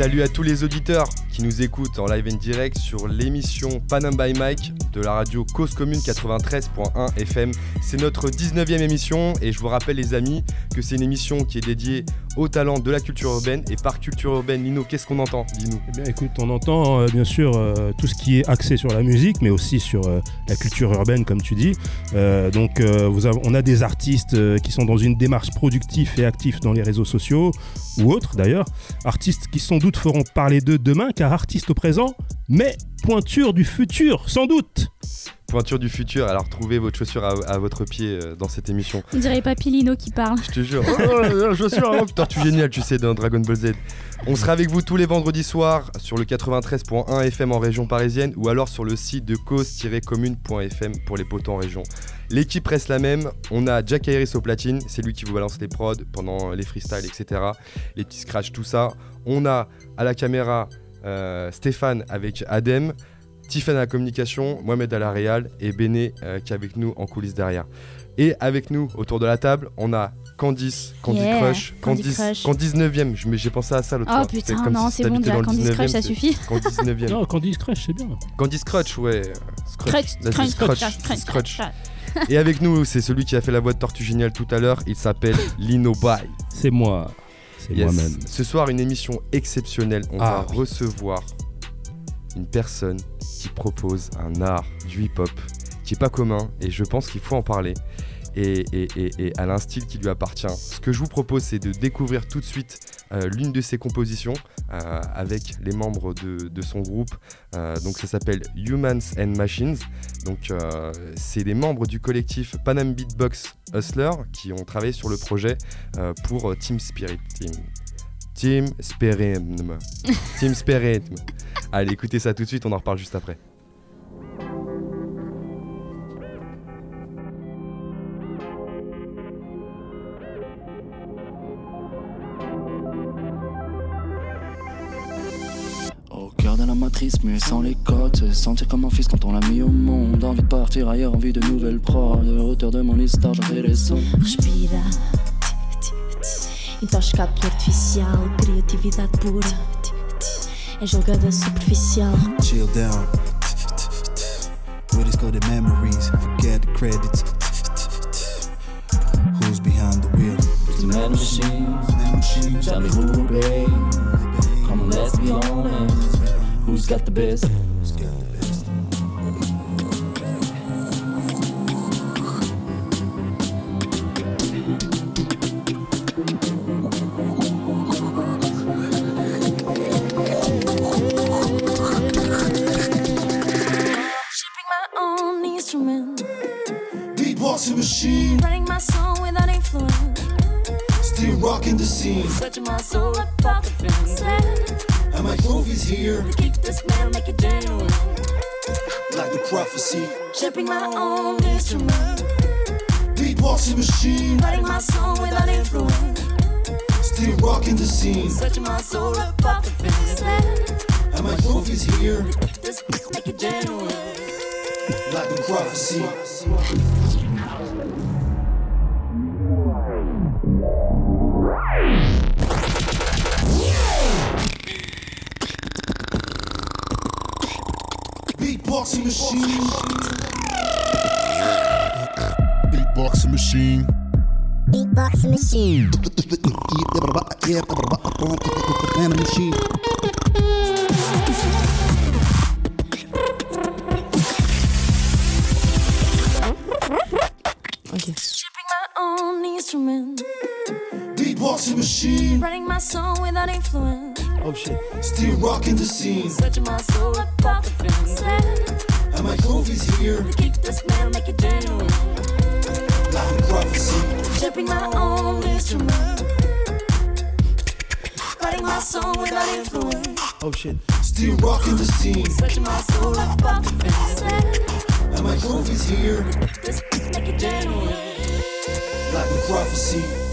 Salut à tous les auditeurs nous écoutent en live and direct sur l'émission Panam by Mike de la radio Cause Commune 93.1 FM. C'est notre 19e émission et je vous rappelle les amis que c'est une émission qui est dédiée au talent de la culture urbaine et par culture urbaine, Lino, qu'est-ce qu'on entend? Dis-nous. Eh bien écoute, on entend euh, bien sûr euh, tout ce qui est axé sur la musique mais aussi sur euh, la culture urbaine comme tu dis. Donc on a des artistes qui sont dans une démarche productive et active dans les réseaux sociaux ou autres d'ailleurs. Artistes qui sans doute feront parler d'eux demain car artistes au présent mais pointure du futur sans doute. Pointure du futur, alors trouvez votre chaussure à, à votre pied euh, dans cette émission. On dirait Papilino qui parle. Je te jure. Oh, la chaussure, hein, Tortue génial, tu sais, dans Dragon Ball Z. On sera avec vous tous les vendredis soirs sur le 93.1 FM en région parisienne ou alors sur le site de cause-commune.fm pour les potos en région. L'équipe reste la même. On a Jack Iris au platine, c'est lui qui vous balance les prods pendant les freestyles, etc. Les petits scratchs, tout ça. On a à la caméra Stéphane avec Adem. Tiffany à la communication, Mohamed à la réal et Béné euh, qui est avec nous en coulisses derrière. Et avec nous autour de la table, on a Candice, Candy Yeah, Crush, Candice, Crush. Candice 9ème. Je- mais J'ai pensé à ça l'autre Oh fois. putain, comme non, si c'est bon déjà. Candice 19e, Crush, ça c'est suffit. Candice 9ème. Non, Candy Crush c'est bien. Candice Crutch, ouais. Scrutch. Crunch, crunch, Scrutch, crunch, crunch, Scrutch. crunch. Et avec nous, c'est celui qui a fait la voix de Tortue Géniale tout à l'heure. Il s'appelle Lino Bay. C'est moi. C'est Yes. moi-même. Ce soir, une émission exceptionnelle. On Ah, va oui. recevoir une personne qui propose un art du hip-hop qui est pas commun et je pense qu'il faut en parler. Et, et, et, et elle a un style qui lui appartient. Ce que je vous propose, c'est de découvrir tout de suite euh, l'une de ses compositions euh, avec les membres de, de son groupe. Euh, donc ça s'appelle Humans and Machines. Donc euh, c'est des membres du collectif Panam Beatbox Hustler qui ont travaillé sur le projet euh, pour euh, Team Spirit Team. Team Spirit. Team Spirit. Allez, écoutez ça tout de suite, on en reparle juste après. Matrice, muet sans les cotes, se sentir comme un fils quand on l'a mis au monde. Envie de partir ailleurs, envie de nouvelles prods. De hauteur de mon histoire, j'en fais les sons. Respira. Intoxicado pelo artificial, criatividade pura. É jogada superficial. chill down. Where coded memories, forget the credits. Who's behind the wheel? The man machine, who, babe. Come on, let's be honest. Who's got the best? Who's got the best? Shipping my own instrument. Beatboxing machine, Writing my song without influence. still rocking the scene. Searching my soul above the fence. And my groove is here, Keep the smell, make it genuine. like the prophecy. Shipping my own instrument. Beatboxing machine, Writing my song without influence. still rocking the scene. Searching my soul above the fence. And my groove is here, smell, make it genuine. like the prophecy. Beatboxing machine, Beatboxing machine. Beatbox machine. Man machine. Shipping my own instrument. beatboxing machine, Writing my song without influence. Oh shit. still rocking the scene. Searching my soul above the fence. And my groove is here, Keep the smell, make it genuine. the prophecy. Shipping my own instrument. Writing my song without influence. Oh shit. Still rocking the scene, Searching my soul above the fence. and my groove is here, Just make it genuine. like the prophecy.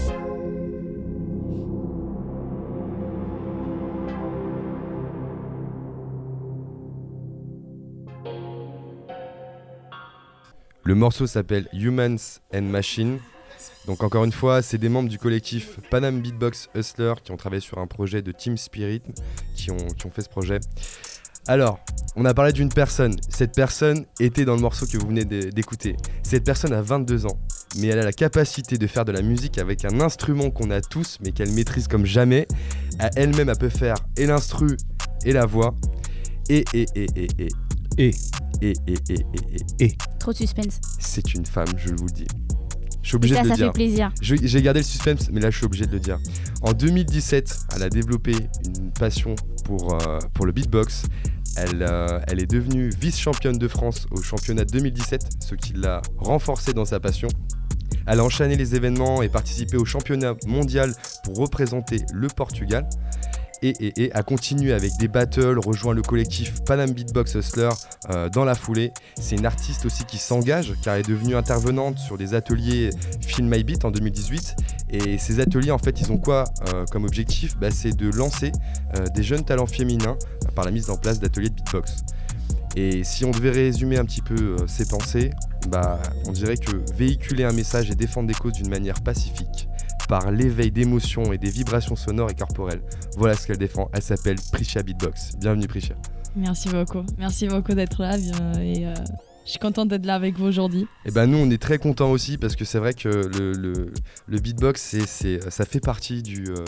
Le morceau s'appelle Humans and Machines. Donc encore une fois, c'est des membres du collectif Panam Beatbox Hustler qui ont travaillé sur un projet de Team Spirit, qui ont, fait ce projet. Alors, on a parlé d'une personne. Cette personne était dans le morceau que vous venez d'écouter. Cette personne a 22 ans, mais elle a la capacité de faire de la musique avec un instrument qu'on a tous, mais qu'elle maîtrise comme jamais. Elle-même, elle peut faire et l'instru et la voix. Et, et, et, et, et. Et. Et, et, et, et, et. Trop de suspense. C'est une femme, je vous le dis. Je suis obligé ça, de le ça dire. fait plaisir. J'ai gardé le suspense, mais là je suis obligé de le dire. En 2017, elle a développé une passion pour, euh, pour le beatbox. Elle, euh, elle est devenue vice-championne de France au championnat 2017, ce qui l'a renforcée dans sa passion. Elle a enchaîné les événements et participé au championnat mondial pour représenter le Portugal. Et, a continué avec des battles, rejoint le collectif Panam Beatbox Hustler euh, dans la foulée. C'est une artiste aussi qui s'engage car elle est devenue intervenante sur des ateliers Film My Beat en 2018. Et ces ateliers, en fait, ils ont quoi euh, comme objectif? Bah, C'est de lancer euh, des jeunes talents féminins par la mise en place d'ateliers de beatbox. Et si on devait résumer un petit peu ses pensées, bah, on dirait que véhiculer un message et défendre des causes d'une manière pacifique, par l'éveil d'émotions et des vibrations sonores et corporelles, voilà ce qu'elle défend. Elle s'appelle Prisha Beatbox. Bienvenue Prisha. Merci beaucoup. Merci beaucoup d'être là. euh, je suis contente d'être là avec vous aujourd'hui. Et ben nous on est très contents aussi parce que c'est vrai que le, le- le beatbox ça fait partie du, euh,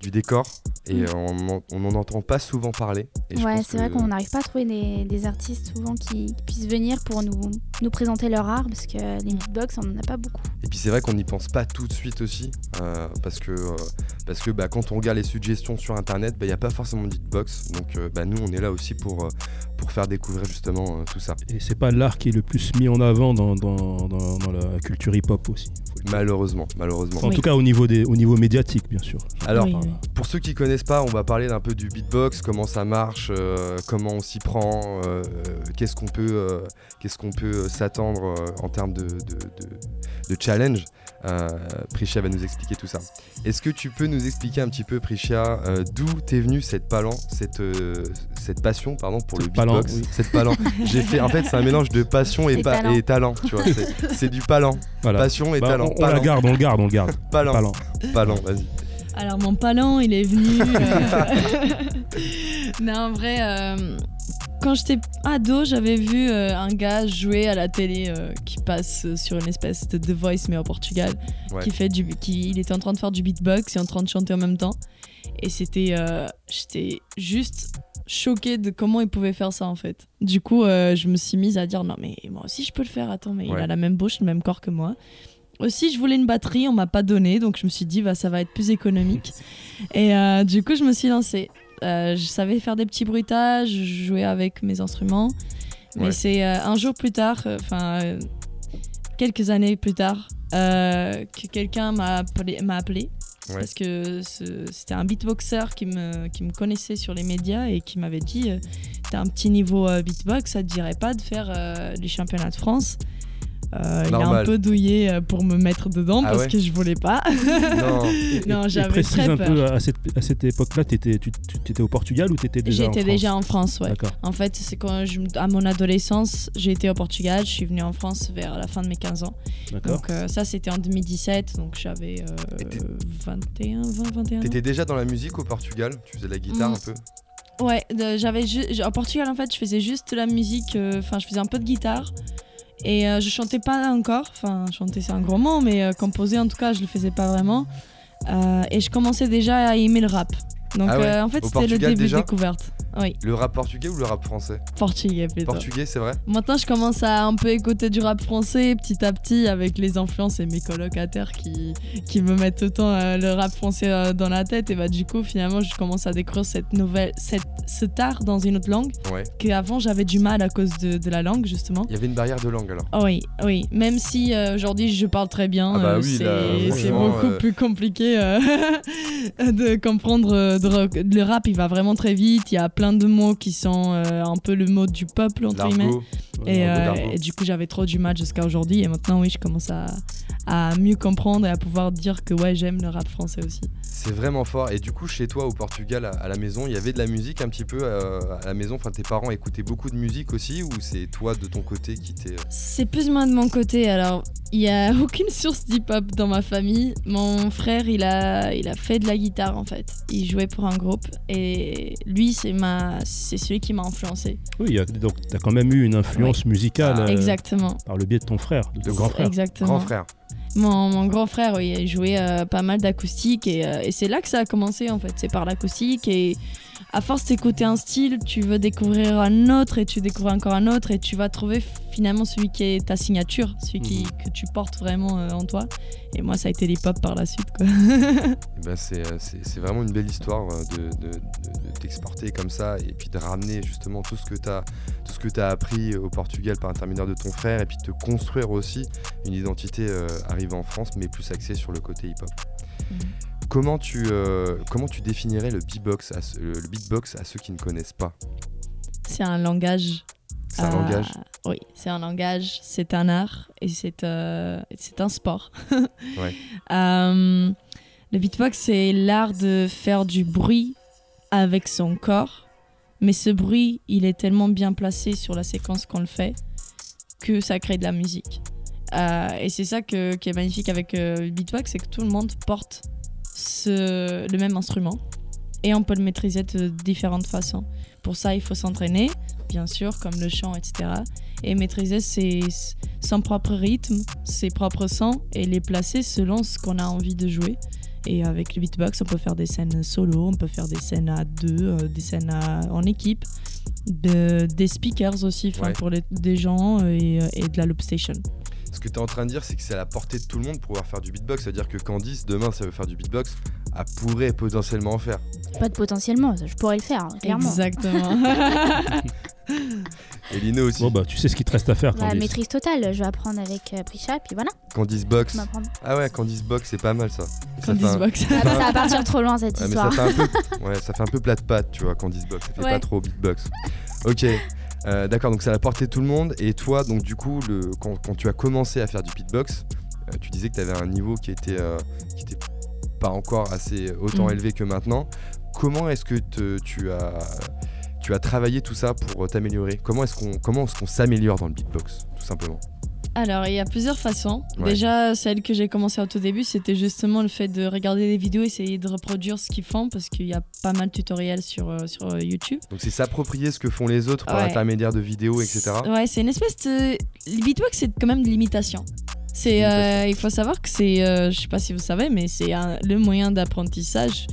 du décor et Mm. on en- on n'en entend pas souvent parler. Et Ouais, c'est vrai qu'on n'arrive pas à trouver des, des artistes souvent qui, qui puissent venir pour nous, nous présenter leur art parce que les beatbox, on n'en a pas beaucoup. Et puis c'est vrai qu'on n'y pense pas tout de suite aussi euh, parce que, euh, parce que bah, quand on regarde les suggestions sur internet, il n'y a pas forcément de beatbox. Donc euh, bah, nous on est là aussi pour, euh, pour faire découvrir justement euh, tout ça. Et c'est pas l'art qui est le plus mis en avant dans, dans, dans- dans la culture hip-hop aussi. Malheureusement, malheureusement. En tout cas au niveau, des, au niveau médiatique, bien sûr. Alors, Oui, oui. pour ceux qui connaissent pas, on va parler d'un peu du beatbox, comment ça marche, euh, comment on s'y prend, euh, qu'est-ce qu'on peut, euh, qu'est-ce qu'on peut s'attendre euh, en termes de, de, de- de challenge. Euh, Prisha va nous expliquer tout ça. Est-ce que tu peux nous expliquer un petit peu, Prisha, euh, d'où t'es venue cette palan, cette, euh, cette passion, pardon, pour le beatbox, oui. cette palan. J'ai fait, en fait, c'est un mélange de passion et, pa- talent. et talent, tu vois. C'est, du palan, Voilà. passion et Bah, talent. on, on la Palan, garde, on le garde, on le garde. palan, Palan. palan, vas-y. Alors mon palan, il est venu. euh, non, en vrai, euh, quand j'étais ado, j'avais vu euh, un gars jouer à la télé euh, qui passe sur une espèce de The Voice mais au Portugal, Ouais. qui fait du, qui, il était en train de faire du beatbox et en train de chanter en même temps. Et c'était, euh, j'étais juste choquée de comment il pouvait faire ça en fait. Du coup, euh, je me suis mise à dire non mais moi aussi je peux le faire. Attends, mais il a la même bouche, le même corps que moi. Aussi, je voulais une batterie, on m'a pas donné, donc je me suis dit bah ça va être plus économique. Et euh, du coup, je me suis lancée. Euh, je savais faire des petits bruitages, je jouais avec mes instruments. Mais Ouais. c'est un jour plus tard, enfin quelques années plus tard, que quelqu'un m'a appelé, m'a appelé Parce que c'était un beatboxer qui me, qui me connaissait sur les médias et qui m'avait dit euh, T'as un petit niveau euh, beatbox, ça te dirait pas de faire euh, les championnats de France? Euh, Il a un peu douillé euh, pour me mettre dedans Ah parce ouais que je voulais pas. Non. non, j'avais précise très un peur. peu à cette, à cette époque-là, t'étais- tu étais au Portugal ou tu étais déjà en J'étais France déjà en France, ouais. D'accord. En fait, c'est quand je, à mon adolescence, j'ai été au Portugal, je suis venue en France vers la fin de mes 15 ans. D'accord. Donc euh, ça, c'était en 2017, donc j'avais euh, Et t'es- 21, 20, 21 ans. T'étais déjà dans la musique au Portugal? Tu faisais de la guitare Mm. un peu? Ouais, j'avais au Portugal en fait, je faisais juste de la musique, euh, enfin je faisais un peu de guitare et euh, je chantais pas encore, enfin chanter c'est un gros mot, mais euh, composer en tout cas je le faisais pas vraiment. Euh, et je commençais déjà à aimer le rap. Donc Ah ouais, euh, en fait c'était le début déjà de découverte. Oui, Le rap portugais ou le rap français portugais plutôt. Portugais, c'est vrai Maintenant, je commence à un peu écouter du rap français petit à petit avec les influences et mes colocataires qui, qui me mettent temps euh, le rap français euh, dans la tête. Et bah, du coup, finalement, je commence à découvrir cette nouvelle, cette, cet art dans une autre langue Ouais. qu'avant j'avais du mal à cause de, de la langue, justement. Il y avait une barrière de langue alors. Oh oui, oui. Même si aujourd'hui je parle très bien, Ah bah oui, c'est beaucoup plus compliqué de comprendre. Rock. le rap, il va vraiment très vite. Il y a plein de mots qui sont euh, un peu le mot du peuple, entre guillemets. Et, euh, et du coup, j'avais trop du mal jusqu'à aujourd'hui. Et maintenant, oui, je commence à, à mieux comprendre et à pouvoir dire que ouais, j'aime le rap français aussi. C'est vraiment fort. Et du coup, chez toi au Portugal, à, à la maison, il y avait de la musique un petit peu euh, à la maison? Enfin, tes parents écoutaient beaucoup de musique aussi, ou c'est toi de ton côté qui t'es. C'est plus ou moins de mon côté. Alors, Il y a aucune source d'hip-hop dans ma famille. Mon frère, il a, il a fait de la guitare en fait. Il jouait pour un groupe et lui, c'est ma, c'est celui qui m'a influencé. Oui, il y a- donc tu as quand même eu une influence musicale Ah, euh, Exactement. par le biais de ton frère, de ton grand frère. Exactement. Grand frère. Mon, mon grand frère, oui, il jouait euh, pas mal d'acoustique et, euh, et c'est là que ça a commencé en fait. C'est par l'acoustique et à force d'écouter un style, tu veux découvrir un autre et tu découvres encore un autre et tu vas trouver finalement celui qui est ta signature, celui qui, que tu portes vraiment euh, en toi. Et moi, ça a été l'hip-hop par la suite. Quoi. Eh ben, c'est, euh, c'est- c'est vraiment une belle histoire euh, de, de- de- de t'exporter comme ça et puis de ramener justement tout ce que tu as tout ce que tu as appris au Portugal par intermédiaire de ton frère et puis de te construire aussi une identité euh, arrivée en France mais plus axée sur le côté hip-hop. Mhm. Comment tu, euh, comment tu définirais le beatbox, à, le le beatbox à ceux qui ne connaissent pas c'est un langage. C'est un euh, langage Oui, c'est un langage, c'est un art et c'est euh, c'est un sport. Ouais. Euh, le beatbox, c'est l'art de faire du bruit avec son corps, mais ce bruit, il est tellement bien placé sur la séquence qu'on le fait que ça crée de la musique. Euh, et c'est ça que- qui est magnifique avec euh, le beatbox, c'est que tout le monde porte ce- le même instrument et on peut le maîtriser de différentes façons. Pour ça, il faut s'entraîner, bien sûr, comme le chant, etc. Et maîtriser ses, son propre rythme, ses propres sons et les placer selon ce qu'on a envie de jouer. Et avec le beatbox, on peut faire des scènes solo, on peut faire des scènes à deux, euh, des scènes à- en équipe, de- des speakers aussi, Ouais. pour les- des gens euh, et, euh, et de la loop station. Ce que tu es en train de dire, c'est que c'est à la portée de tout le monde pour pouvoir faire du beatbox. C'est-à-dire que Candice, demain, ça veut faire du beatbox, elle pourrait potentiellement en faire. Pas de potentiellement, ça, je pourrais le faire, clairement. Exactement. Et Lino aussi. Bon, bah, tu sais ce qu'il te reste à faire, La Candice. maîtrise totale, je vais apprendre avec euh, Prisha, puis voilà, Candice Box. Ah ouais, Candice Box, c'est pas mal ça. Candice fait un- Box. Ah bah, ça va partir trop loin cette Ouais, mais ça histoire. fait un peu, ouais, ça fait un peu plat de pâte, tu vois, Candice Box. Ça fait Ouais. pas trop beatbox. Ok, euh, d'accord, donc c'est à la portée de tout le monde. Et toi, donc du coup, le, quand, quand tu as commencé à faire du beatbox, euh, tu disais que tu avais un niveau qui était, euh, qui était pas encore assez autant Mm. élevé que maintenant. Comment est-ce que te- tu as tu as travaillé tout ça pour t'améliorer? Comment est-ce qu'on comment est-ce qu'on s'améliore dans le beatbox, tout simplement? Alors, il y a plusieurs façons. Ouais. Déjà, celle que j'ai commencé au tout début, c'était justement le fait de regarder des vidéos, essayer de reproduire ce qu'ils font, parce qu'il y a pas mal de tutoriels sur, euh, sur euh, YouTube. Donc c'est s'approprier ce que font les autres par Ouais. l'intermédiaire de vidéos, etc. Ouais, c'est une espèce de. Le beatbox, c'est quand même de l'imitation. C'est, euh, il faut savoir que c'est, euh, je sais pas si vous savez, mais c'est le moyen d'apprentissage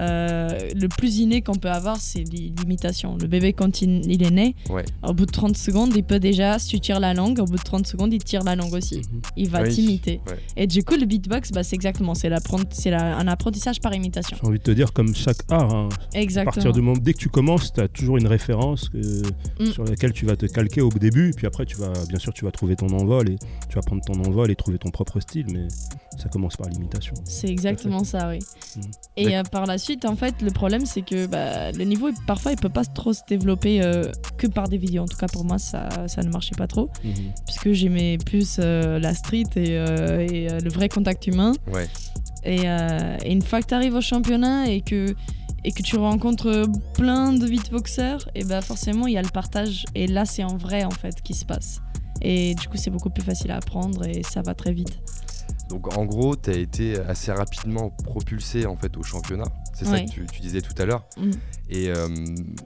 le plus inné qu'on peut avoir, c'est l'i- l'imitation. Le bébé, quand il, il est né, Ouais. au bout de 30 secondes, il peut déjà, si tu tires la langue, au bout de 30 secondes, il tire la langue aussi. Mhm. Il va Oui. t'imiter. Ouais. Et du coup, le beatbox, bah, c'est exactement, c'est, un apprentissage par imitation. J'ai envie de te dire, comme chaque art, hein, à partir du moment, dès que tu commences, tu as toujours une référence que- Mm. sur laquelle tu vas te calquer au début, puis après, tu vas, bien sûr, tu vas trouver ton envol et tu vas prendre ton envol et trouver ton propre style, mais ça commence par l'imitation. C'est exactement ça, oui. Mhm. Et euh, par la suite, en fait, le problème, c'est que bah, le niveau, parfois, il peut pas trop se développer euh, que par des vidéos. En tout cas, pour moi, ça, ça ne marchait pas trop, Mhm. puisque j'aimais plus euh, la street et, euh, et, le vrai contact humain. Ouais. Et, et une fois que tu arrives au championnat et que, et que tu rencontres plein de beatboxers, et bah forcément, il y a le partage. Et là, c'est en vrai, en fait, qui se passe. Et du coup, c'est beaucoup plus facile à apprendre et ça va très vite. Donc en gros, tu as été assez rapidement propulsé en fait au championnat. C'est ça que tu, tu disais tout à l'heure. Mm. Et euh,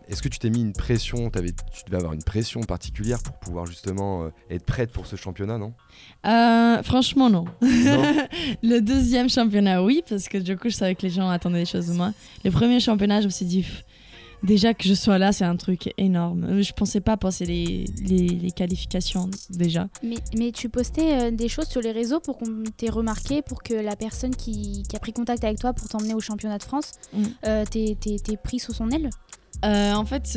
est-ce que tu t'es mis une pression t'avais, Tu devais avoir une pression particulière pour pouvoir justement euh, être prête pour ce championnat, non? Euh, franchement, non. Non le deuxième championnat, oui, parce que du coup, je savais que les gens attendaient des choses de moi. Le premier championnat, je me suis dit, pff, déjà que je sois là, c'est un truc énorme. Euh, Je pensais pas passer les, les, les qualifications déjà. Mais, mais tu postais euh, des choses sur les réseaux pour qu'on t'ait remarqué, pour que la personne qui, qui a pris contact avec toi pour t'emmener au championnat de France Mm. euh, t'ait t'ait- pris sous son aile? Euh, en fait,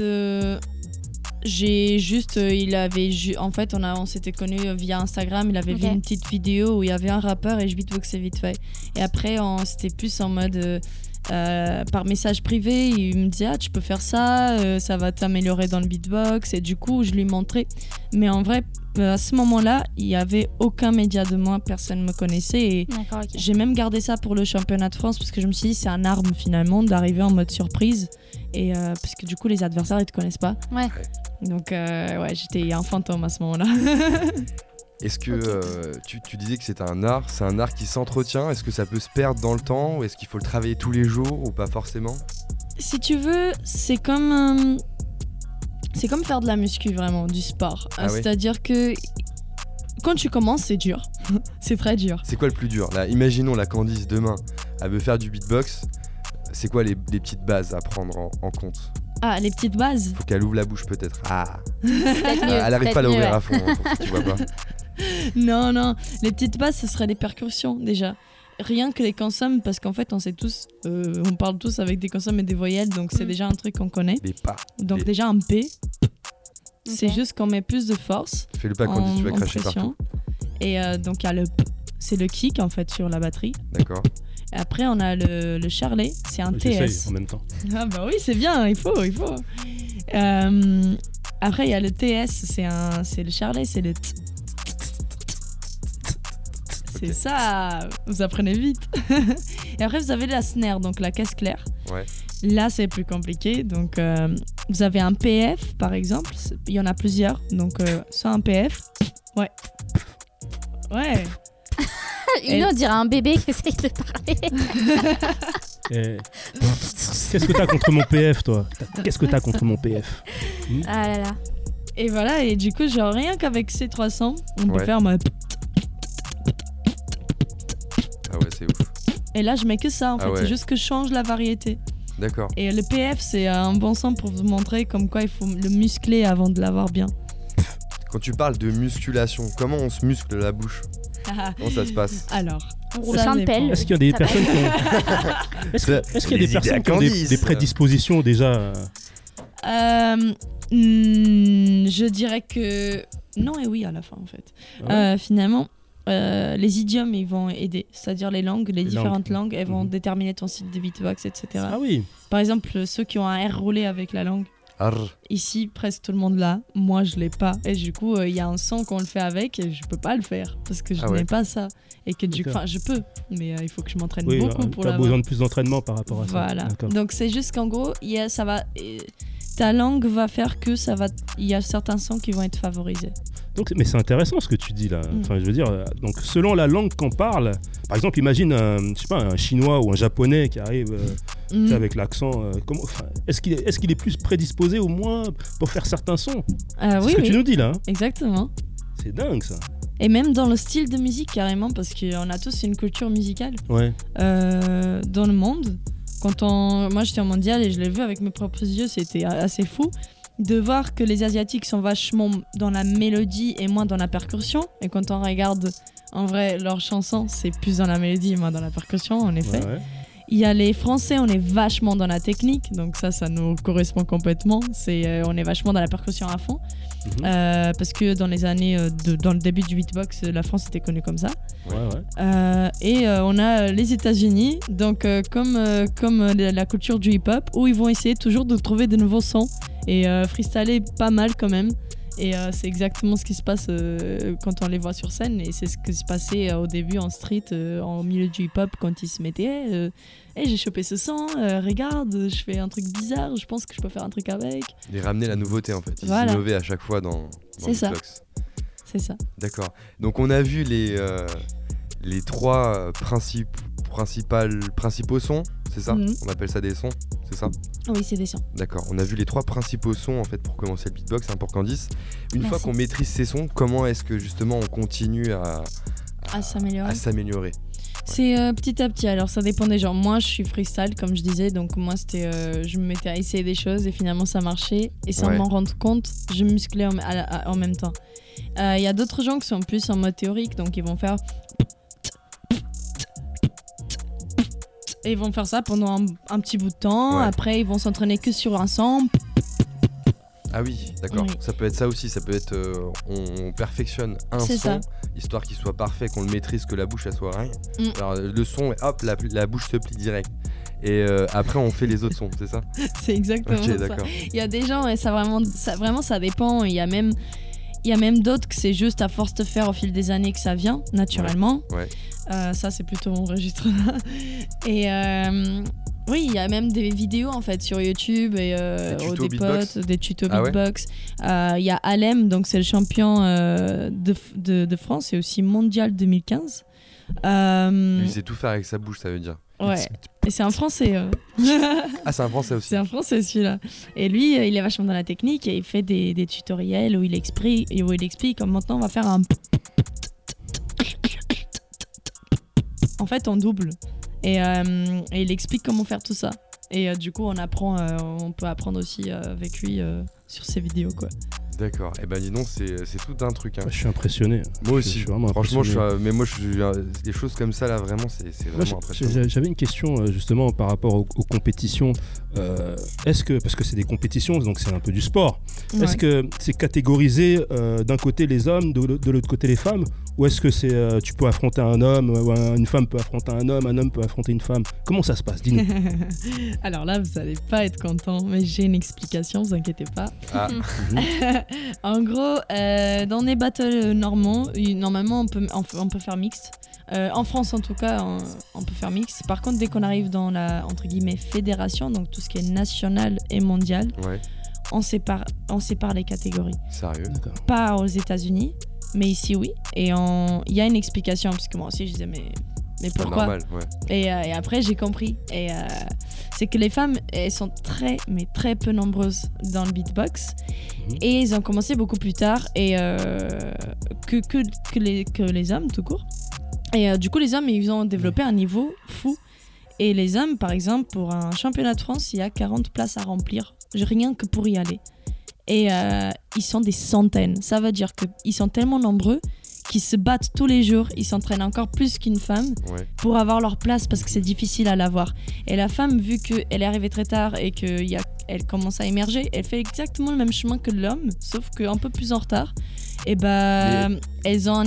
j'ai juste, euh, il avait, ju- en fait, on a, on s'était connus via Instagram. Il avait vu une petite vidéo où il y avait un rappeur et je beatboxais vite fait. Et après, on c'était plus en mode. euh, euh, par message privé, il me disait ah tu peux faire ça, euh, ça va t'améliorer dans le beatbox et du coup je lui montrais. Mais en vrai, euh, à ce moment-là, il y avait aucun média de moi, personne me connaissait et j'ai même gardé ça pour le championnat de France parce que je me suis dit c'est un arme finalement d'arriver en mode surprise et euh, parce que du coup les adversaires ils te connaissent pas. Ouais. Donc euh, ouais j'étais un fantôme à ce moment-là. Est-ce que euh, tu, tu disais que c'est un art, c'est un art qui s'entretient Est-ce que ça peut se perdre dans le temps Ou est-ce qu'il faut le travailler tous les jours ou pas forcément? Si tu veux, c'est comme. euh, c'est comme faire de la muscu, vraiment, du sport. Ah Euh, oui? C'est-à-dire que. Quand tu commences, c'est dur. c'est très dur. C'est quoi le plus dur? Là, imaginons la Candice demain, elle veut faire du beatbox. C'est quoi les, les petites bases à prendre en, en compte? Ah, les petites bases? Faut qu'elle ouvre la bouche peut-être. Ah, mieux, elle arrive peut-être pas à l'ouvrir ouais. à fond, hein, pour qui voient pas. Non, non. Les petites bases, ce serait des percussions, déjà. Rien que les consommes, parce qu'en fait, on sait tous, euh, on parle tous avec des consommes et des voyelles, donc c'est Mm. déjà un truc qu'on connaît. Les pas. Donc Les- déjà un P, c'est juste qu'on met plus de force Fais-le pas en, Candice, tu vas cracher partout. Et euh, donc il y a le P, c'est le kick en fait sur la batterie. D'accord. Et après on a le, le charlet, c'est un TS. en même temps. Ah bah oui, c'est bien, il faut, il faut. Euh, après il y a le TS, c'est un, c'est le charlet, c'est le t. C'est ça, vous apprenez vite. Et après vous avez la snare, donc la caisse claire. Ouais. Là c'est plus compliqué, donc euh, vous avez un PF par exemple, il y en a plusieurs, donc euh, soit un PF, ouais, ouais. Une on dirait un bébé qui essaye de parler. Eh, Qu'est-ce que t'as contre mon PF, toi? Qu'est-ce que t'as contre mon PF Ah là là. Et voilà, et du coup genre rien qu'avec ces 300, on peut faire ma... Ah ouais, c'est ouf. Et là je mets que ça en Ah fait, ouais. c'est juste que je change la variété. D'accord. Et le PF, c'est un bon son pour vous montrer comme quoi il faut le muscler avant de l'avoir bien. Quand tu parles de musculation, comment on se muscle la bouche Comment ça se passe Alors, On roule. Est-ce qu'il y a des Ça personnes qui ont. Est-ce que- C'est- est-ce qu'il y a des personnes qui ont des, prédispositions déjà euh, euh, hmm, je dirais que non et oui à la fin en fait. Ah ouais Euh, finalement, euh, les idiomes ils vont aider, c'est-à-dire les langues, les, Les différentes langues. langues, elles vont Mhm. déterminer ton style de beatbox, etc. Ah oui. Par exemple, ceux qui ont un R roulé avec la langue. Arr. Ici, presque tout le monde l'a. Moi, je l'ai pas. Et du coup, euh, il y a un son qu'on le fait avec et je peux pas le faire parce que je Ah ouais. n'ai pas ça. Et que du coup, je peux, mais euh, il faut que je m'entraîne Oui, beaucoup pour t'as l'avoir. besoin de plus d'entraînement par rapport à ça. Voilà. Donc c'est juste qu'en gros, y a, ça va. euh, Ta langue va faire que ça va. Il y a certains sons qui vont être favorisés. Donc, mais c'est intéressant ce que tu dis là. Mm. Enfin, je veux dire, euh, donc selon la langue qu'on parle, par exemple, imagine un, je sais pas, un chinois ou un japonais qui arrive euh, Mm. avec l'accent. euh, comment- enfin, est-ce qu'il est, qu'il est plus prédisposé au moins pour faire certains sons? C'est oui, ce que oui, tu nous dis là. hein exactement. c'est dingue ça. Et même dans le style de musique carrément, parce qu'on a tous une culture musicale Ouais. dans le monde. Quand on, moi j'étais en mondial et je l'ai vu avec mes propres yeux, c'était assez fou de voir que les asiatiques sont vachement dans la mélodie et moins dans la percussion. Et quand on regarde en vrai leurs chansons, c'est plus dans la mélodie et moins dans la percussion en effet. ouais, ouais. Il y a les Français, on est vachement dans la technique, donc ça, ça nous correspond complètement. C'est, euh, on est vachement dans la percussion à fond, Mhm. Euh, parce que dans les années, euh, de- dans le début du beatbox, euh, la France était connue comme ça. Ouais, ouais. Euh, et euh, on a les États-Unis, donc comme comme la culture du hip-hop, où ils vont essayer toujours de trouver de nouveaux sons et freestyler pas mal quand même. Et euh, c'est exactement ce qui se passe euh, quand on les voit sur scène. Et c'est ce qui se passait euh, au début en street, au milieu du hip-hop, quand ils se mettaient. Eh, j'ai chopé ce son, regarde, je fais un truc bizarre, je pense que je peux faire un truc avec. Ils ramenaient la nouveauté en fait. Ils Voilà. innovaient à chaque fois dans, dans C'est le ça. C'est ça. D'accord. Donc on a vu les, les trois principes, principaux sons, c'est ça? Mhm. On appelle ça des sons, c'est ça? Oui, c'est des sons. D'accord. On a vu les trois principaux sons en fait pour commencer le beatbox, hein, pour Candice. Une fois qu'on maîtrise ces sons, comment est-ce que justement on continue à, À s'améliorer. à s'améliorer? C'est euh, petit à petit, alors ça dépend des gens. Moi, je suis freestyle, comme je disais, donc moi, c'était, euh, je me mettais à essayer des choses et finalement ça marchait. Et sans Ouais. m'en rendre compte, je musclais en, à- à- en même temps. Euh, Il y a d'autres gens qui sont plus en mode théorique, donc ils vont faire. Et ils vont faire ça pendant un, un petit bout de temps. Ouais. Après, ils vont s'entraîner que sur un son. Ah oui, d'accord. Oui. Ça peut être ça aussi. Ça peut être euh, on, on perfectionne un son, ça. histoire qu'il soit parfait, qu'on le maîtrise, que la bouche elle soit rien. Mm. Alors le son, hop, la, la bouche se plie direct. Et euh, après on fait les autres sons, c'est ça C'est exactement Ok, ça. d'accord. Il y a des gens et ça vraiment, ça vraiment ça dépend. Il y a même, il y a même d'autres que c'est juste à force de faire au fil des années que ça vient naturellement. Ouais. Euh, ça c'est plutôt mon registre. et euh, Oui, il y a même des vidéos en fait sur YouTube et euh, Des des potes, des tutos Ah beatbox. Euh, Il y a Alem, donc c'est le champion euh, de, de, de France et aussi mondial 2015. Euh, Il sait tout faire avec sa bouche, ça veut dire. ouais. Et c'est un français. euh. Ah, c'est un français aussi. c'est un français celui-là. Et lui, euh, il est vachement dans la technique et il fait des, des tutoriels où il explique, où il explique comme maintenant on va faire un. En fait, on double. Et, euh, et il explique comment faire tout ça. Et euh, du coup, on apprend, euh, on peut apprendre aussi avec lui sur ses vidéos, quoi. D'accord. Et ben dis donc, c'est c'est tout un truc. hein. Je suis impressionné. Moi aussi. je suis vraiment Franchement, je suis, mais moi, je suis, des choses comme ça là, vraiment, c'est c'est vraiment impressionnant. J'avais une question euh, justement par rapport aux, aux compétitions. Euh, Est-ce que, parce que c'est des compétitions, donc c'est un peu du sport, est-ce que c'est catégorisé euh, d'un côté les hommes, de, l'au- de l'autre côté les femmes? Ou est-ce que c'est euh, tu peux affronter un homme, ou une femme peut affronter un homme, un homme peut affronter une femme? Comment ça se passe? Dis-nous. Alors là, vous allez pas être content, mais j'ai une explication, vous inquiétez pas. Ah, en gros, euh, dans les battles normands, normalement on peut, on, peut faire mixte. Euh, en France en tout cas, on, on peut faire mixte. Par contre, dès qu'on arrive dans la entre guillemets fédération, donc tout ce qui est national et mondial, ouais, on sépare, on sépare les catégories. sérieux. D'accord. Pas aux États-Unis, mais ici oui. Et il y a une explication parce que moi aussi je disais mais mais pourquoi normal, ouais. et, euh, et après, j'ai compris. Et euh, c'est que les femmes, elles sont très, mais très peu nombreuses dans le beatbox. Mhm. Et ils ont commencé beaucoup plus tard et, euh, que, que, que, les, que les hommes, tout court. Et du coup, les hommes, ils ont développé un niveau fou. Et les hommes, par exemple, pour un championnat de France, il y a 40 places à remplir, rien que pour y aller. Et ils sont des centaines. Ça veut dire qu'ils sont tellement nombreux qu'ils se battent tous les jours. Ils s'entraînent encore plus qu'une femme ouais. pour avoir leur place parce que c'est difficile à l'avoir. Et la femme, vu qu'elle est arrivée très tard et qu'elle commence à émerger, elle fait exactement le même chemin que l'homme, sauf qu'un peu plus en retard. Et bah, elles ont un,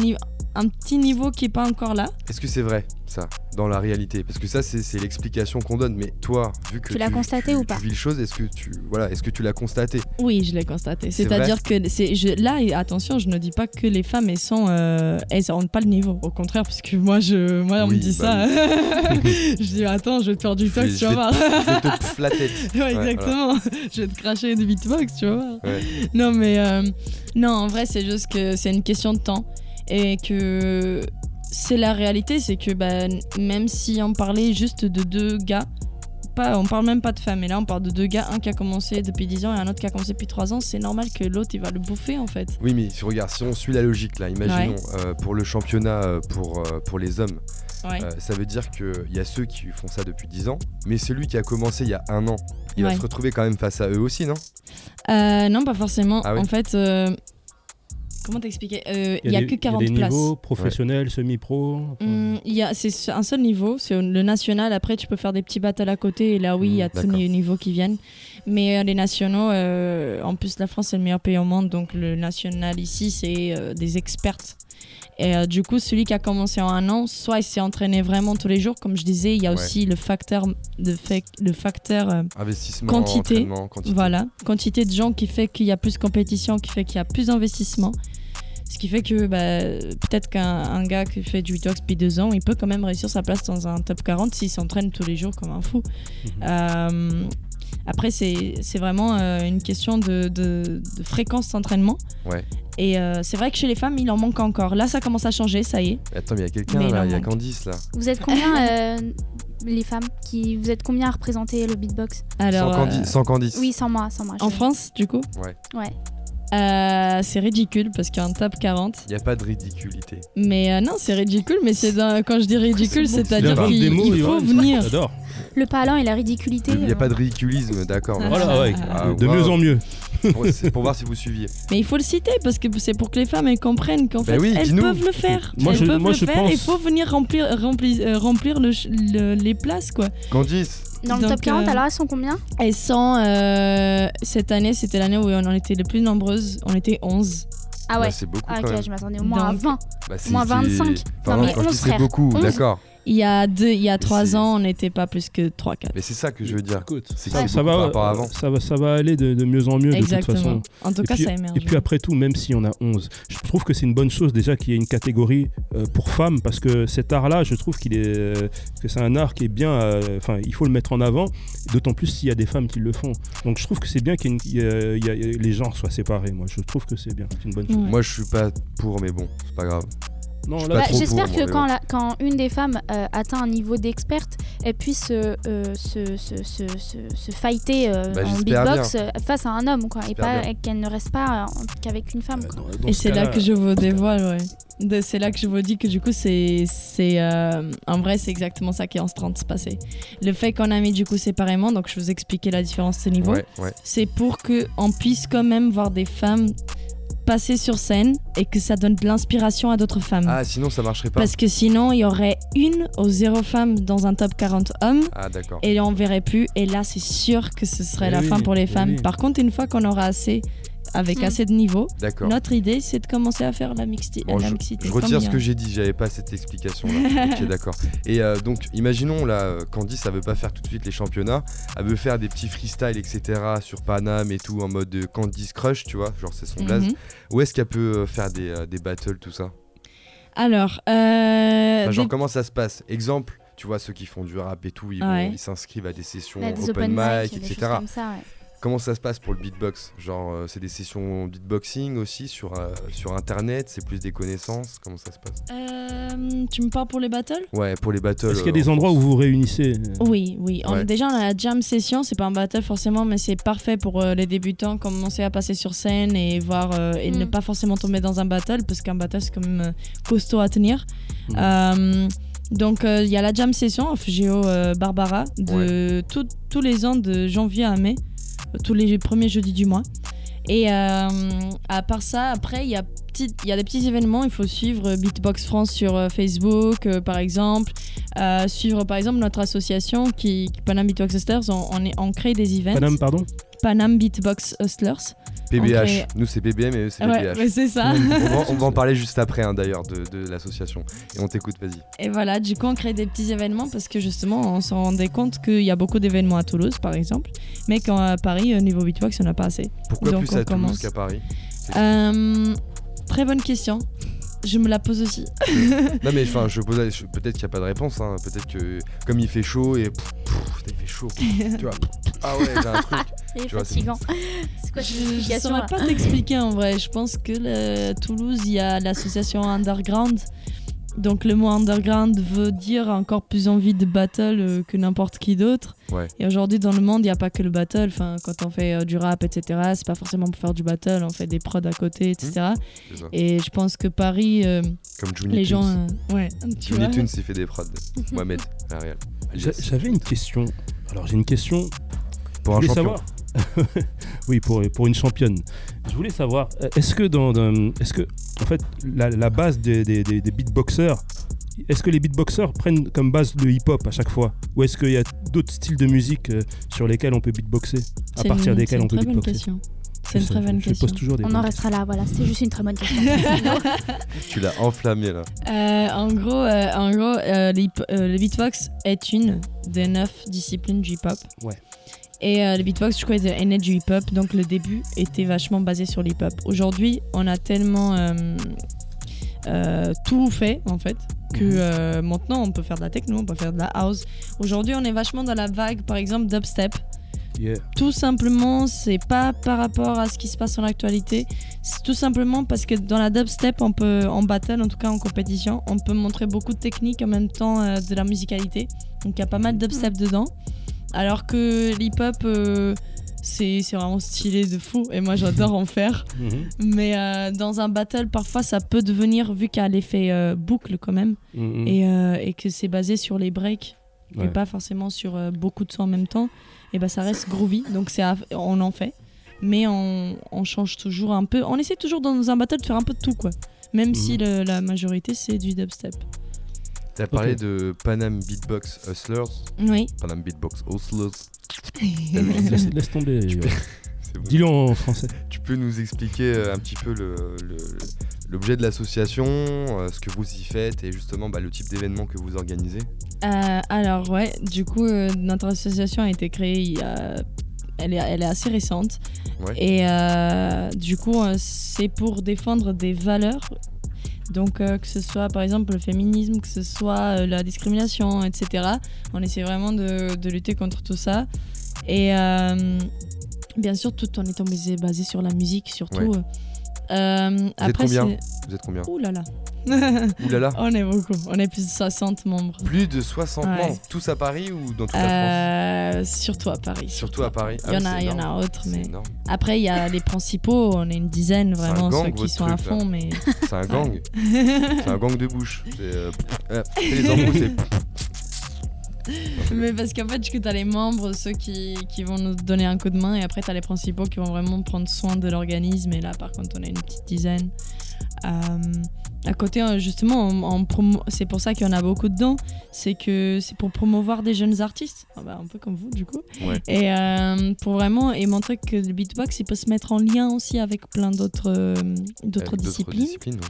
un petit niveau qui est pas encore là. Est-ce que c'est vrai, ça, dans la réalité? Parce que ça, c'est c'est l'explication qu'on donne. Mais toi, vu que Tu l'as constaté ou pas? Tu vis le chose, est-ce que tu, voilà, est-ce que tu l'as constaté? Oui, je l'ai constaté. C'est C'est-à-dire que c'est là, attention, je ne dis pas que les femmes elles sont, euh, elles n'ont pas le niveau. Au contraire, parce que moi, je, moi, on Oui, me dit bah ça. je dis attends, je vais te faire du je tu vas voir. Je vais te pff la tête. Ouais, voilà. exactement. je vais te cracher des beatbox, tu vas voir. Ouais. Non, mais euh, non, en vrai, c'est juste que c'est une question de temps et que c'est la réalité, c'est que bah, même si on parlait juste de deux gars, pas, on parle même pas de femmes, mais là on parle de deux gars, un qui a commencé depuis 10 ans et un autre qui a commencé depuis 3 ans, c'est normal que l'autre il va le bouffer en fait. Oui, mais regarde, si on suit la logique là, imaginons euh, pour le championnat euh, pour, euh, pour les hommes, Ouais. euh, ça veut dire qu'il y a ceux qui font ça depuis 10 ans, mais celui qui a commencé il y a un an, il va se retrouver quand même face à eux aussi, non? Euh, non, pas forcément. Ah. En fait, comment t'expliquer Euh, Il y a, des- que 40 il y a des places. niveaux professionnels, semi-pro. enfin, il y a, c'est un seul niveau, c'est le national. Après, tu peux faire des petits battles à côté. Et là, oui, il y a Hum, tous les niveaux qui viennent. Mais euh, les nationaux, euh, en plus, la France, c'est le meilleur pays au monde. Donc, le national ici, c'est euh, des expertes. Et euh, du coup, celui qui a commencé en un an, soit il s'est entraîné vraiment tous les jours. Comme je disais, il y a Ouais. aussi le facteur, de fait, le facteur euh, Investissement, Quantité, quantité. voilà, quantité de gens qui fait qu'il y a plus de compétition, qui fait qu'il y a plus d'investissement. Ce qui fait que bah, peut-être qu'un un gars qui fait du beatbox depuis deux ans, il peut quand même réussir sa place dans un top 40 s'il s'entraîne tous les jours comme un fou. Mhm. Euh, après, c'est c'est vraiment euh, une question de, de- de fréquence d'entraînement. Ouais. Et euh, c'est vrai que chez les femmes, il en manque encore. Là, ça commence à changer, ça y est. Attends, mais il y a quelqu'un là, il y a. Candice là. Vous êtes combien, euh, les femmes qui Vous êtes combien à représenter le beatbox? Alors, sans, Candice, euh, sans Candice. Oui, sans moi, sans moi. en France, du coup, Ouais. Euh, c'est ridicule parce qu'il y a un top 40. Il n'y a pas de ridiculité. Mais euh, non, c'est ridicule, mais c'est dans- quand je dis ridicule, C'est bon. c'est-à-dire qu'il des mots, il faut Johan. venir. J'adore. Le talent et la ridiculité. Il n'y a euh, pas de ridiculisme, d'accord. Ah. Voilà, ouais, Ah, de, de wow. mieux en mieux. pour, c'est pour voir si vous suiviez. Mais il faut le citer parce que c'est pour que les femmes elles comprennent qu'en Bah fait oui, elles peuvent le faire. Moi, elles je- peuvent moi, le je faire. pense- Il faut venir remplir remplir, euh, remplir le le- les places quoi. Candice, Dans le Donc, top 40, euh, alors elles sont combien? Elles sont euh, cette année, c'était l'année où on en était les plus nombreuses. On était 11. Ah ouais. bah, c'est beaucoup Ah quand ok, je m'attendais au moins à Donc, 20. Bah, c'est- moins c'est- 25. Enfin, Non, mais quand je 11 dis c'est frères. beaucoup, 11. d'accord. Il y a deux, il y a trois ans, on n'était pas plus que 3-4. Mais c'est ça que je veux dire. Écoute, C'est ça, que ça par va, avant. ça va, ça va aller de, de mieux en mieux de toute façon. En tout Et cas, puis- ça émerge. Et puis après tout, même si on a 11, je trouve que c'est une bonne chose déjà qu'il y ait une catégorie euh, pour femmes parce que cet art-là, je trouve qu'il est, euh, que c'est un art qui est bien, euh, enfin, il faut le mettre en avant, d'autant plus s'il y a des femmes qui le font. Donc je trouve que c'est bien qu'il y ait une- il y a- il y a- les genres soient séparés. Moi, je trouve que c'est bien, c'est une bonne chose. Ouais. Moi, je suis pas pour, mais bon, c'est pas grave. Non, là, Bah, J'espère pour, que quand, bon. la- quand une des femmes euh, atteint un niveau d'experte, elle puisse euh, euh, se, se, se, se, se fighter euh, Bah, en beatbox euh, face à un homme, quoi, et pas bien. qu'elle ne reste pas euh, qu'avec une femme. Quoi. dans- dans Et ce c'est là que je vous dévoile, ouais. De- C'est là que je vous dis que du coup, c'est. c'est euh, en vrai, c'est exactement ça qui est en train de se passer. Le fait qu'on a mis du coup séparément, donc je vous expliquais la différence de ce niveau, Ouais, ouais. c'est pour qu'on puisse quand même voir des femmes passer sur scène et que ça donne de l'inspiration à d'autres femmes. Ah, sinon ça marcherait pas. Parce que sinon, il y aurait une ou zéro femme dans un top 40 hommes Ah, d'accord. et on verrait plus. Et là, c'est sûr que ce serait Eh la oui, fin pour les eh femmes. oui. Par contre, une fois qu'on aura assez, avec Mm. assez de niveau, D'accord. notre idée, c'est de commencer à faire la, mixti- Bon, la je, mixité. je retire ce que j'ai dit, j'avais pas cette explication là. ok, d'accord. Et euh, donc, imaginons là, Candice, ça veut pas faire tout de suite les championnats, elle veut faire des petits freestyles, etc. sur Paname et tout, en mode euh, Candice Crush, tu vois, genre c'est son blaze. Mhm. Où est-ce qu'elle peut euh, faire des, euh, des battles, tout ça? Alors, euh, Enfin, Genre, des- comment ça se passe? Exemple, tu vois, ceux qui font du rap et tout, ils vont- Ouais. ils s'inscrivent à des sessions Là, des open, mic, choses etc. comme ça, ouais. Comment ça se passe pour le beatbox? Genre, euh, c'est des sessions beatboxing aussi sur, euh, sur internet, c'est plus des connaissances Comment ça se passe? Euh, tu me parles pour les battles? Ouais, pour les battles. Est-ce qu'il y a des en endroits où vous vous réunissez Oui, oui. On- déjà, on a la jam session. C'est pas un battle forcément, mais c'est parfait pour euh, les débutants. Commencer à passer sur scène et voir euh, et ne Mm. pas forcément tomber dans un battle, parce qu'un battle c'est quand même costaud à tenir. Mm. Euh, donc, euh, il y a la jam session, FGO euh, Barbara, de tout- tous les ans de janvier à mai, tous les premiers jeudis du mois. Et euh, à part ça, après, il y, a petit- y a des petits événements. Il faut suivre Beatbox France sur euh, Facebook, euh, par exemple. Euh, suivre, par exemple, notre association, qui, Panam Beatbox Hustlers. On, on, est- on crée des events. Paname, pardon? Panam Beatbox Hustlers. PBH. crée- Nous, c'est BBM et eux, c'est Ouais, ouais, c'est ça. on, va, on va en parler juste après, hein, d'ailleurs, de, de l'association. Et on t'écoute, vas-y. Et voilà, du coup, on crée des petits événements parce que justement, on s'en rendait compte qu'il y a beaucoup d'événements à Toulouse, par exemple, mais qu'à Paris, au niveau beatbox, on n'a pas assez. Pourquoi Donc, plus à Toulouse commence. qu'à Paris? Euh, très bonne question. Je me la pose aussi. Non, mais enfin, je pose. Peut-être qu'il n'y a pas de réponse. hein. Peut-être que, comme il fait chaud et. pff, pff, il fait chaud. tu vois. Ah ouais, j'ai un truc. Vois, c'est- fatigant. C'est quoi Je ne saurais pas t'expliquer en vrai. Je pense que le- Toulouse, il y a l'association Underground. Donc le mot underground veut dire encore plus envie de battle euh, que n'importe qui d'autre. Ouais. Et aujourd'hui dans le monde, il n'y a pas que le battle. Enfin, quand on fait euh, du rap, etc., c'est pas forcément pour faire du battle. On fait des prods à côté, etc. Ça. Et je pense que Paris, euh, Comme les Tunes. gens, euh, ouais, tu Johnny vois. Tunes, il fait des prods. Mohamed. J'a- J'avais une question. Alors j'ai une question Pour un champion. savoir. oui, pour, pour une championne. Je voulais savoir, euh, est-ce que dans, dans- est-ce que en fait la, la base des, des, des- des beatboxers, est-ce que les beatboxers prennent comme base le hip-hop à chaque fois, ou est-ce qu'il y a d'autres styles de musique euh, sur lesquels on peut beatboxer, à C'est partir une- desquels c'est on peut une très bonne beatboxer? question. C'est une très bonne je question. pose toujours des On en restera là, voilà. C'était juste une très bonne question. Tu l'as enflammé là. Euh, en gros, euh, en gros euh, euh, le beatbox est une des neuf disciplines du hip-hop. Ouais. Et euh, le beatbox, je crois, est de l'aîné du hip-hop. Donc le début était vachement basé sur le hip-hop. Aujourd'hui, on a tellement euh, euh, tout fait, en fait, que Mhm. euh, maintenant, on peut faire de la techno, on peut faire de la house. Aujourd'hui, on est vachement dans la vague, par exemple, dubstep. Yeah. Tout simplement, c'est pas par rapport à ce qui se passe en actualité. C'est tout simplement parce que dans la dubstep, on peut, en battle, en tout cas en compétition, on peut montrer beaucoup de techniques en même temps euh, de la musicalité. Donc il y a pas mal de dubstep dedans. Alors que l'hip-hop, euh, c'est vraiment stylé de fou. Et moi, j'adore en faire. Mhm. Mais euh, dans un battle, parfois, ça peut devenir, vu qu'il y a l'effet euh, boucle quand même, Mhm. et, euh, et que c'est basé sur les breaks et pas forcément sur beaucoup de sons en même temps, et ben ça reste groovy, donc à- on en fait. Mais on, on change toujours un peu. On essaie toujours dans un battle de faire un peu de tout, quoi. Même si Mhm. le- la majorité c'est du dubstep. T'as parlé de Panam Beatbox Hustlers. Oui. Panam Beatbox Hustlers. laisse, laisse tomber. Euh, peux- C'est bon. Dis-le en français. Tu peux nous expliquer euh, un petit peu le, le- l'objet de l'association, euh, ce que vous y faites et justement bah, le type d'événement que vous organisez? Euh, alors ouais, du coup, euh, notre association a été créée il y a... Elle est, elle est assez récente. Ouais. Et euh, du coup, c'est pour défendre des valeurs. Donc, euh, que ce soit par exemple le féminisme, que ce soit euh, la discrimination, etc. On essaie vraiment de, de lutter contre tout ça. Et euh, bien sûr, tout en étant basé, basé sur la musique, surtout. Ouais. Euh, après, combien c'est- Vous êtes combien Ouh là là. Ouh là là On est beaucoup. On est plus de 60 membres. Plus de 60 Ouais. membres, tous à Paris ou dans toute la Euh, surtout à Paris. France Surtout à Paris. Il y Ah en a, il y en a autres, mais après il y a les principaux. On est une dizaine vraiment gang, ceux qui sont à là. fond, mais C'est un gang. c'est un gang de bouche. C'est euh, euh, les embrouilles, c'est. mais parce qu'en fait tu as les membres, ceux qui, qui vont nous donner un coup de main, et après tu as les principaux qui vont vraiment prendre soin de l'organisme. Et là par contre on a une petite dizaine. Euh, à côté, euh, justement, c'est pour ça qu'il y en a beaucoup dedans. C'est que c'est pour promouvoir des jeunes artistes, Ah bah, un peu comme vous du coup. Ouais. Et euh, pour vraiment et montrer que le beatbox il peut se mettre en lien aussi avec plein d'autres euh, disciplines. disciplines, ouais.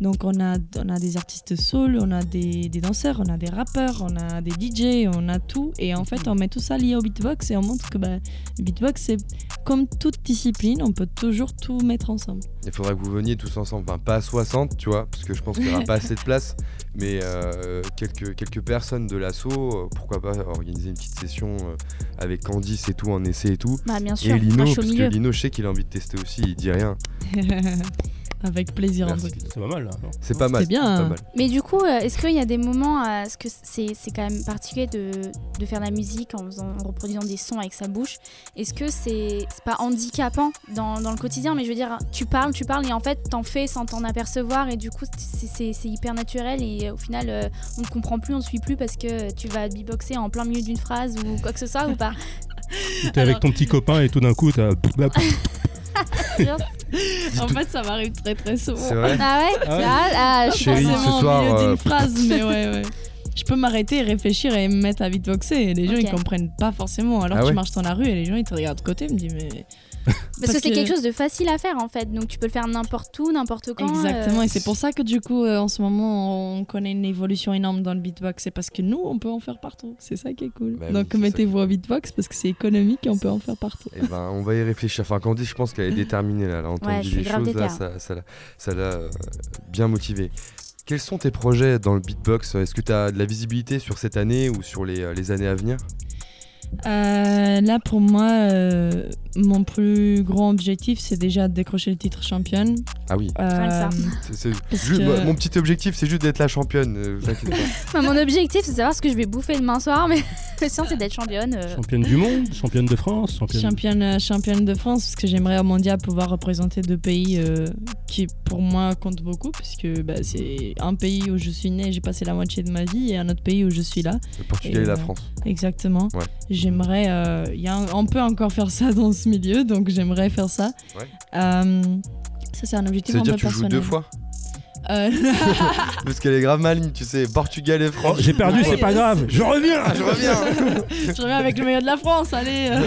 Donc on a, on a des artistes soul, on a des, des danseurs, on a des rappeurs, on a des DJ, on a tout. Et en fait on met tout ça lié au beatbox et on montre que bah, le beatbox c'est comme toute discipline, on peut toujours tout mettre ensemble. Il faudrait que vous veniez tous ensemble. Enfin, pas à 60, tu vois, parce que je pense qu'il n'y aura pas assez de place. Mais euh, quelques, quelques personnes de l'assaut, euh, pourquoi pas organiser une petite session euh, avec Candice et tout, en essai et tout. Bah, bien sûr, et Lino, parce milieu. que Lino, je sais qu'il a envie de tester aussi, il dit rien. Avec plaisir Merci. C'est pas mal là. non C'est pas mal. bien, c'est hein. pas mal. Mais du coup, euh, est-ce qu'il y a des moments, euh, est-ce que c'est c'est quand même particulier de, de faire de la musique en, faisant- en reproduisant des sons avec sa bouche? Est-ce que c'est c'est pas handicapant dans, dans le quotidien? Mais je veux dire, tu parles, tu parles et en fait, t'en fais sans t'en apercevoir et du coup, c'est- c'est c'est hyper naturel et euh, au final, euh, on ne comprend plus, on ne suit plus parce que tu vas beatboxer en plein milieu d'une phrase ou quoi que ce soit ou pas? T'es avec ton petit copain et tout d'un coup, t'as. En fait ça m'arrive très très souvent. C'est vrai Ah ouais? Ah ouais. Ah, ah, je Chérie, pense- Forcément ce au soir, milieu euh, d'une phrase, mais ouais, ouais. Je peux m'arrêter, réfléchir et me mettre à beatboxer. Et les gens, Ok. ils comprennent pas forcément. Alors Ah tu ouais? marches dans la rue et les gens, ils te regardent de côté. Ils me disent, mais. Parce, que c'est quelque chose de facile à faire en fait, donc tu peux le faire n'importe où, n'importe quand. Exactement. euh, Et c'est pour ça que du coup, euh, en ce moment, on connaît une évolution énorme dans le beatbox. C'est parce que nous, on peut en faire partout. C'est ça qui est cool. Bah oui, Donc ça mettez-vous au beatbox parce que c'est économique et on peut en faire partout. Eh ben, on va y réfléchir. Enfin, Candice, je pense qu'elle est déterminée là. Elle a entendu suis des choses là, ça, ça l'a- ça l'a euh, bien motivée. Quels sont tes projets dans le beatbox? Est-ce que tu as de la visibilité sur cette année ou sur les, euh, les années à venir? Euh, là, pour moi, euh, mon plus grand objectif, c'est déjà de décrocher le titre championne. Ah oui. Euh, c'est- c'est Parce juste- que- moi, Mon petit objectif, c'est juste d'être la championne. euh, vous inquiétez pas. Enfin, mon objectif, c'est de savoir ce que je vais bouffer demain soir, mais le sien, c'est d'être championne. euh. Championne du monde, championne de France, championne. championne, euh, championne de France, parce que j'aimerais au mondial pouvoir représenter deux pays euh, qui, pour moi, comptent beaucoup, puisque bah, c'est un pays où je suis née, j'ai passé la moitié de ma vie, et un autre pays où je suis là. Le Portugal et, Et, la euh, France. Exactement. Ouais. J'aimerais. euh, y a un- on peut encore faire ça dans ce milieu, donc j'aimerais faire ça. Ouais. Euh, ça, c'est un objectif Ça veut dire que tu joues personnel. deux fois Euh, Parce qu'elle est grave maligne, tu sais. Portugal et France. J'ai perdu, c'est pas grave. Je reviens. Je reviens je reviens avec le meilleur de la France, allez euh.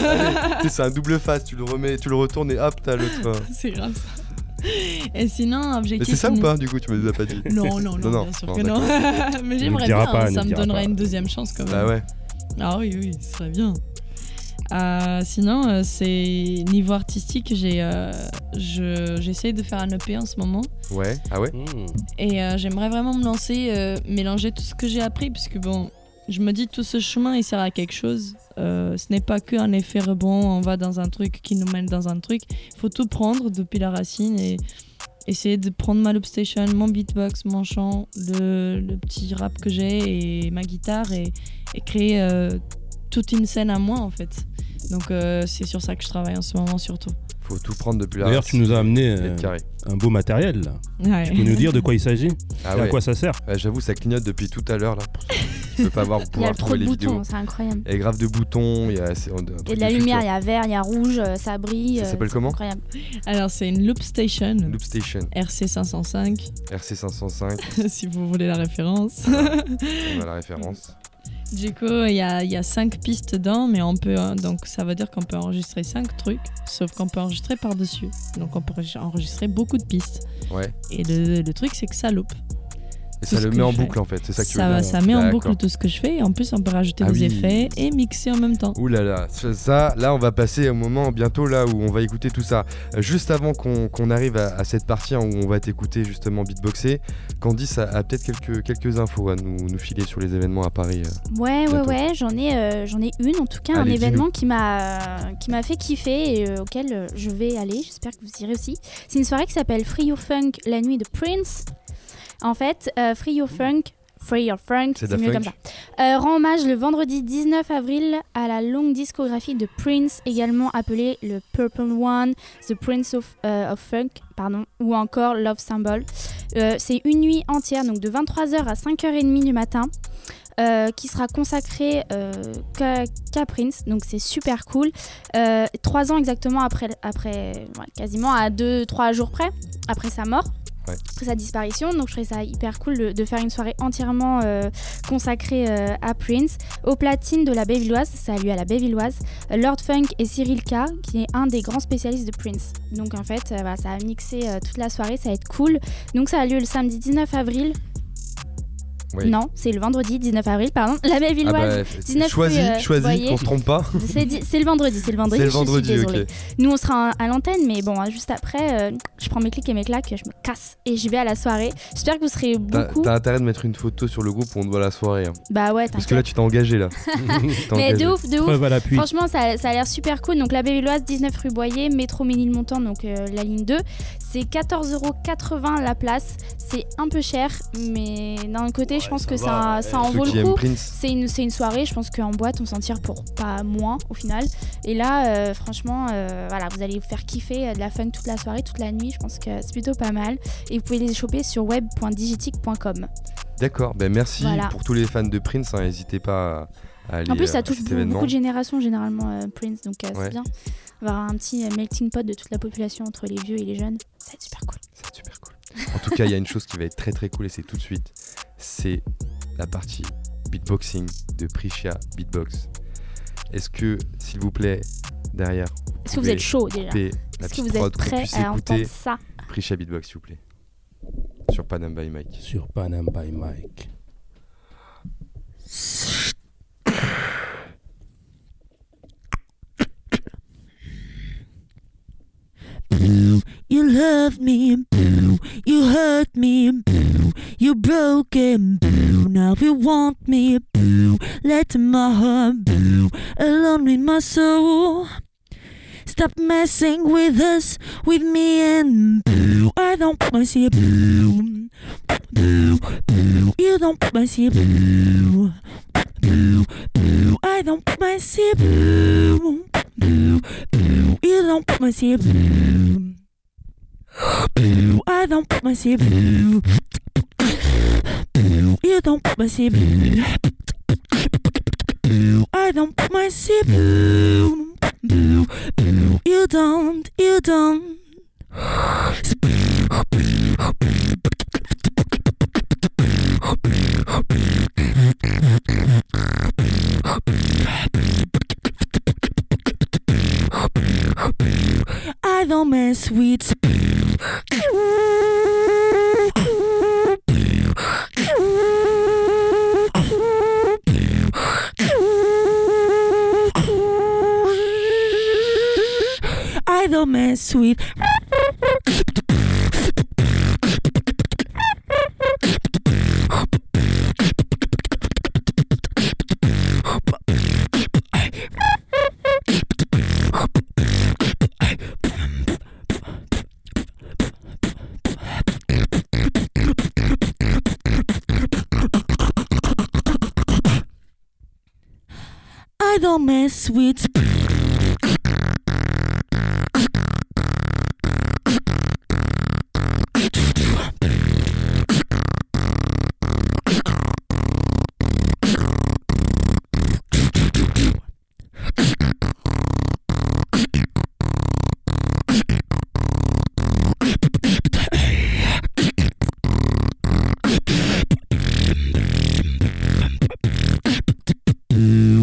C'est un double face, tu le remets, tu le retournes et hop, t'as l'autre. euh. C'est grave ça. Et sinon, Mais objectif. c'est ça ou pas, du coup, tu me l'as pas dit Non, non, non, Non, non. bien sûr que non. Mais j'aimerais bien, pas, hein, ne ça me pas. une deuxième chance quand même. Bah ouais. Ah oui, oui, ce serait bien. Euh, sinon, euh, c'est niveau artistique, j'ai, euh, je- j'essaie de faire un EP en ce moment Ouais, ah ouais Mmh. et euh, j'aimerais vraiment me lancer, euh, mélanger tout ce que j'ai appris, puisque bon, je me dis tout ce chemin il sert à quelque chose. Euh, ce n'est pas qu'un effet rebond, on va dans un truc qui nous mène dans un truc. Il faut tout prendre depuis la racine et essayer de prendre ma loop station, mon beatbox, mon chant, le, petit rap que j'ai et ma guitare et, et créer euh, toute une scène à moi en fait. Donc euh, c'est sur ça que je travaille en ce moment surtout. Faut tout prendre depuis la D'ailleurs, tu nous as amené euh, un beau matériel. Là. Ouais. Tu peux nous dire de quoi il s'agit Ah et à quoi ça sert Ouais, J'avoue, ça clignote depuis tout à l'heure là. Pour qui peuvent pas voir, Il y a pouvoir trop trouver de les vidéos. boutons, c'est incroyable. Il y a grave de boutons, il y a. de la lumière, il y a vert, il y a rouge, euh, ça brille. Ça euh, s'appelle comment Incroyable. Alors c'est une loop station Loop Station, RC 505 RC505, si vous voulez la référence. on a la référence. Du coup, il y a, y a cinq pistes dedans, mais on peut, euh, donc ça veut dire qu'on peut enregistrer cinq trucs, sauf qu'on peut enregistrer par-dessus. Donc on peut enregistrer beaucoup de pistes. Ouais. Et le, le truc, c'est que ça loupe. Et ça le met en fais. boucle en fait, c'est ça que tu veux Ça, dire ça met en boucle tout ce que je fais, et en plus, on peut rajouter Ah des oui. effets et mixer en même temps. Ouh là là, ça- ça, là on va passer au moment bientôt là où on va écouter tout ça. Euh, juste avant qu'on arrive à, à cette partie hein, où on va t'écouter justement beatboxer, Candice a, a peut-être quelques, quelques infos à nous, nous filer sur les événements à Paris. euh. Ouais, ouais, Bientôt. ouais, j'en ai, euh, j'en ai une en tout cas, Allez, un événement qui m'a, qui m'a fait kiffer et euh, auquel je vais aller. J'espère que vous irez aussi. C'est une soirée qui s'appelle Free Your Funk, la nuit de Prince. En fait, euh, Free Your Funk, Free Your Funk, C'est mieux funk. comme ça. Euh, rend hommage le vendredi 19 avril à la longue discographie de Prince, également appelée le Purple One, The Prince of, euh, of Funk, pardon, ou encore Love Symbol. C'est une nuit entière, donc de 23h à 5h30 du matin. euh, qui sera consacrée euh, qu'à qu'à Prince, donc c'est super cool. Euh, trois ans exactement après, après ouais, quasiment à deux, trois jours près, après sa mort, Ouais. sa disparition. Donc je trouvais ça hyper cool de, faire une soirée entièrement euh, consacrée euh, à Prince. Au platine de la Bévilloise, lieu à la Bévilloise, Lord Funk et Cyril K, qui est un des grands spécialistes de Prince. Donc en fait, euh, voilà, ça a mixé toute la soirée, ça va être cool. Donc ça a lieu le samedi 19 avril. Oui. Non, c'est le vendredi 19 avril, pardon. La Ah Bévilloise. bah, 19 choisi, rue, euh, choisi, Boyer. qu'on se trompe pas. C'est le vendredi, c'est le vendredi. C'est le je suis vendredi, ok. Nous, on sera à l'antenne, mais bon, hein, juste après, euh, je prends mes clics et mes claques, je me casse et j'y vais à la soirée. J'espère que vous serez T'as beaucoup. t'as intérêt de mettre une photo sur le groupe où on te voit la soirée. hein. Bah ouais, Parce que là tu t'es engagé là. Mais engagé. de ouf, de ouf. Franchement, ça, ça a l'air super cool. Donc, la Bévilloise, 19 rue Boyer, métro Ménilmontant, donc euh, la ligne 2. C'est 14,80€ la place. C'est un peu cher, mais d'un côté, je pense que ça, ça en vaut le coup. C'est une, soirée, je pense qu'en boîte, on s'en tire pour pas moins au final. Et là, euh, franchement, euh, voilà, vous allez vous faire kiffer euh, de la fun toute la soirée, toute la nuit. Je pense que c'est plutôt pas mal. Et vous pouvez les choper sur web.digitic.com. D'accord, ben merci Voilà. pour tous les fans de Prince, hein, n'hésitez pas à, aller En plus, ça touche beaucoup, de générations généralement, euh, Prince, donc euh, Ouais. c'est bien. On va avoir un petit euh, melting pot de toute la population entre les vieux et les jeunes. Ça va être super cool. C'est super cool. En tout cas, il y a une chose qui va être très très cool et c'est tout de suite. C'est la partie beatboxing de Prisha Beatbox. Est-ce que, s'il vous plaît, derrière, Est-ce que vous êtes chaud déjà Est-ce que vous êtes puisse à écouter entendre ça Prisha Beatbox, s'il vous plaît? Sur Panam by Mike. Sur Panam by Mike. Boo, you love me boo, you hurt me boo, you broke and boo, now you want me boo, let my heart boo, alone with my soul. Stop messing with us, with me and boo, I don't wanna see a boo, boo, boo, you don't wanna see a boo, I don't put my sip. You don't put my sip. I don't put my sip. You don't put my sip. I don't put my sip. You don't. You don't. I don't mess with I don't mess with I don't mess with. Mm.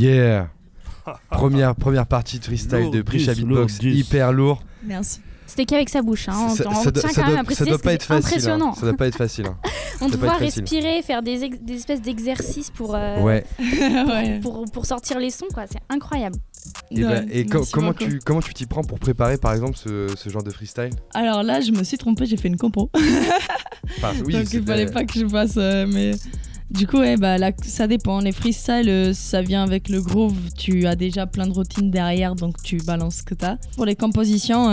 Yeah. première, première partie de freestyle Lourd, de Prisha Beatbox, lourd, hyper lourd. Merci. C'était qu'avec sa bouche. Hein. On, Ça- on ça doit- tient ça quand même doit- à préciser ça doit que pas être c'est facile. hein. impressionnant. Ça doit pas être facile. hein. On doit respirer, faire des, ex- des espèces d'exercices pour, euh, Ouais. ouais. pour, pour sortir les sons. quoi. C'est incroyable. Et, bah, Ouais, et co- comment beaucoup. tu comment tu t'y prends pour préparer par exemple ce, ce genre de freestyle? Alors là, je me suis trompée, j'ai fait une compo. Enfin, oui, Donc il fallait pas que je fasse. euh, mais du coup, ouais, bah, là, ça dépend. Les freestyles, euh, ça vient avec le groove. Tu as déjà plein de routines derrière, donc tu balances ce que tu as. Pour les compositions,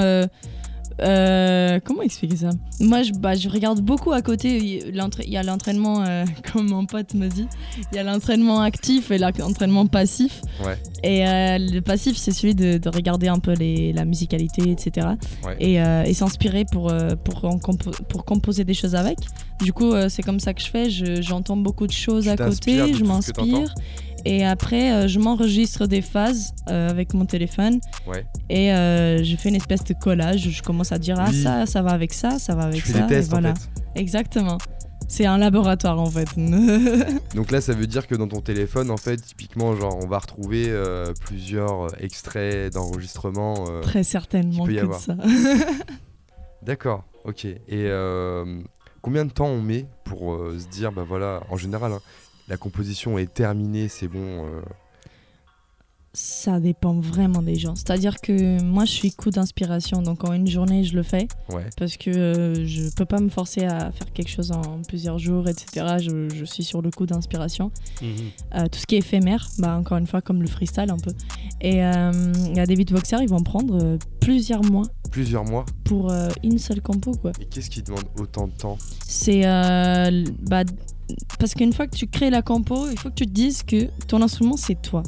euh, comment expliquer ça? Moi, je, bah, je regarde beaucoup à côté. Il y a l'entraînement, euh, comme mon pote me dit, il y a l'entraînement actif et l'entraînement passif. Ouais. Et euh, le passif, c'est celui de, de regarder un peu les, la musicalité, etc. Ouais. Et, et s'inspirer pour, pour, en compo- pour composer des choses avec. Du coup, c'est comme ça que je fais. Je- J'entends beaucoup de choses Tu à côté, de je m'inspire. Et après, euh, je m'enregistre des phases euh, avec mon téléphone. Ouais. Et euh, je fais une espèce de collage. Je commence à dire Ah, Oui. ça, ça va avec ça, ça va avec Tu fais ça. des tests et voilà. en fait. Exactement. C'est un laboratoire en fait. Donc là, ça veut dire que dans ton téléphone, en fait, typiquement, genre, on va retrouver euh, plusieurs extraits d'enregistrement. euh, Très certainement peut y que avoir. ça. D'accord, ok. Et euh, combien de temps on met pour se dire, bah voilà, en général, hein, la composition est terminée, c'est bon. Ça dépend vraiment des gens. C'est-à-dire que moi, je suis coup d'inspiration. Donc, en une journée, je le fais. ouais. Parce que euh, je peux pas me forcer à faire quelque chose en plusieurs jours, etc. Je, je suis sur le coup d'inspiration. Euh, tout ce qui est éphémère, bah, encore une fois, comme le freestyle un peu. Et euh, il y a des beatboxers, ils vont prendre euh, plusieurs mois Plusieurs mois. pour euh, une seule compo, quoi. Et qu'est-ce qui demande autant de temps? C'est. bah, parce qu'une fois que tu crées la compo, il faut que tu te dises que ton instrument, c'est toi.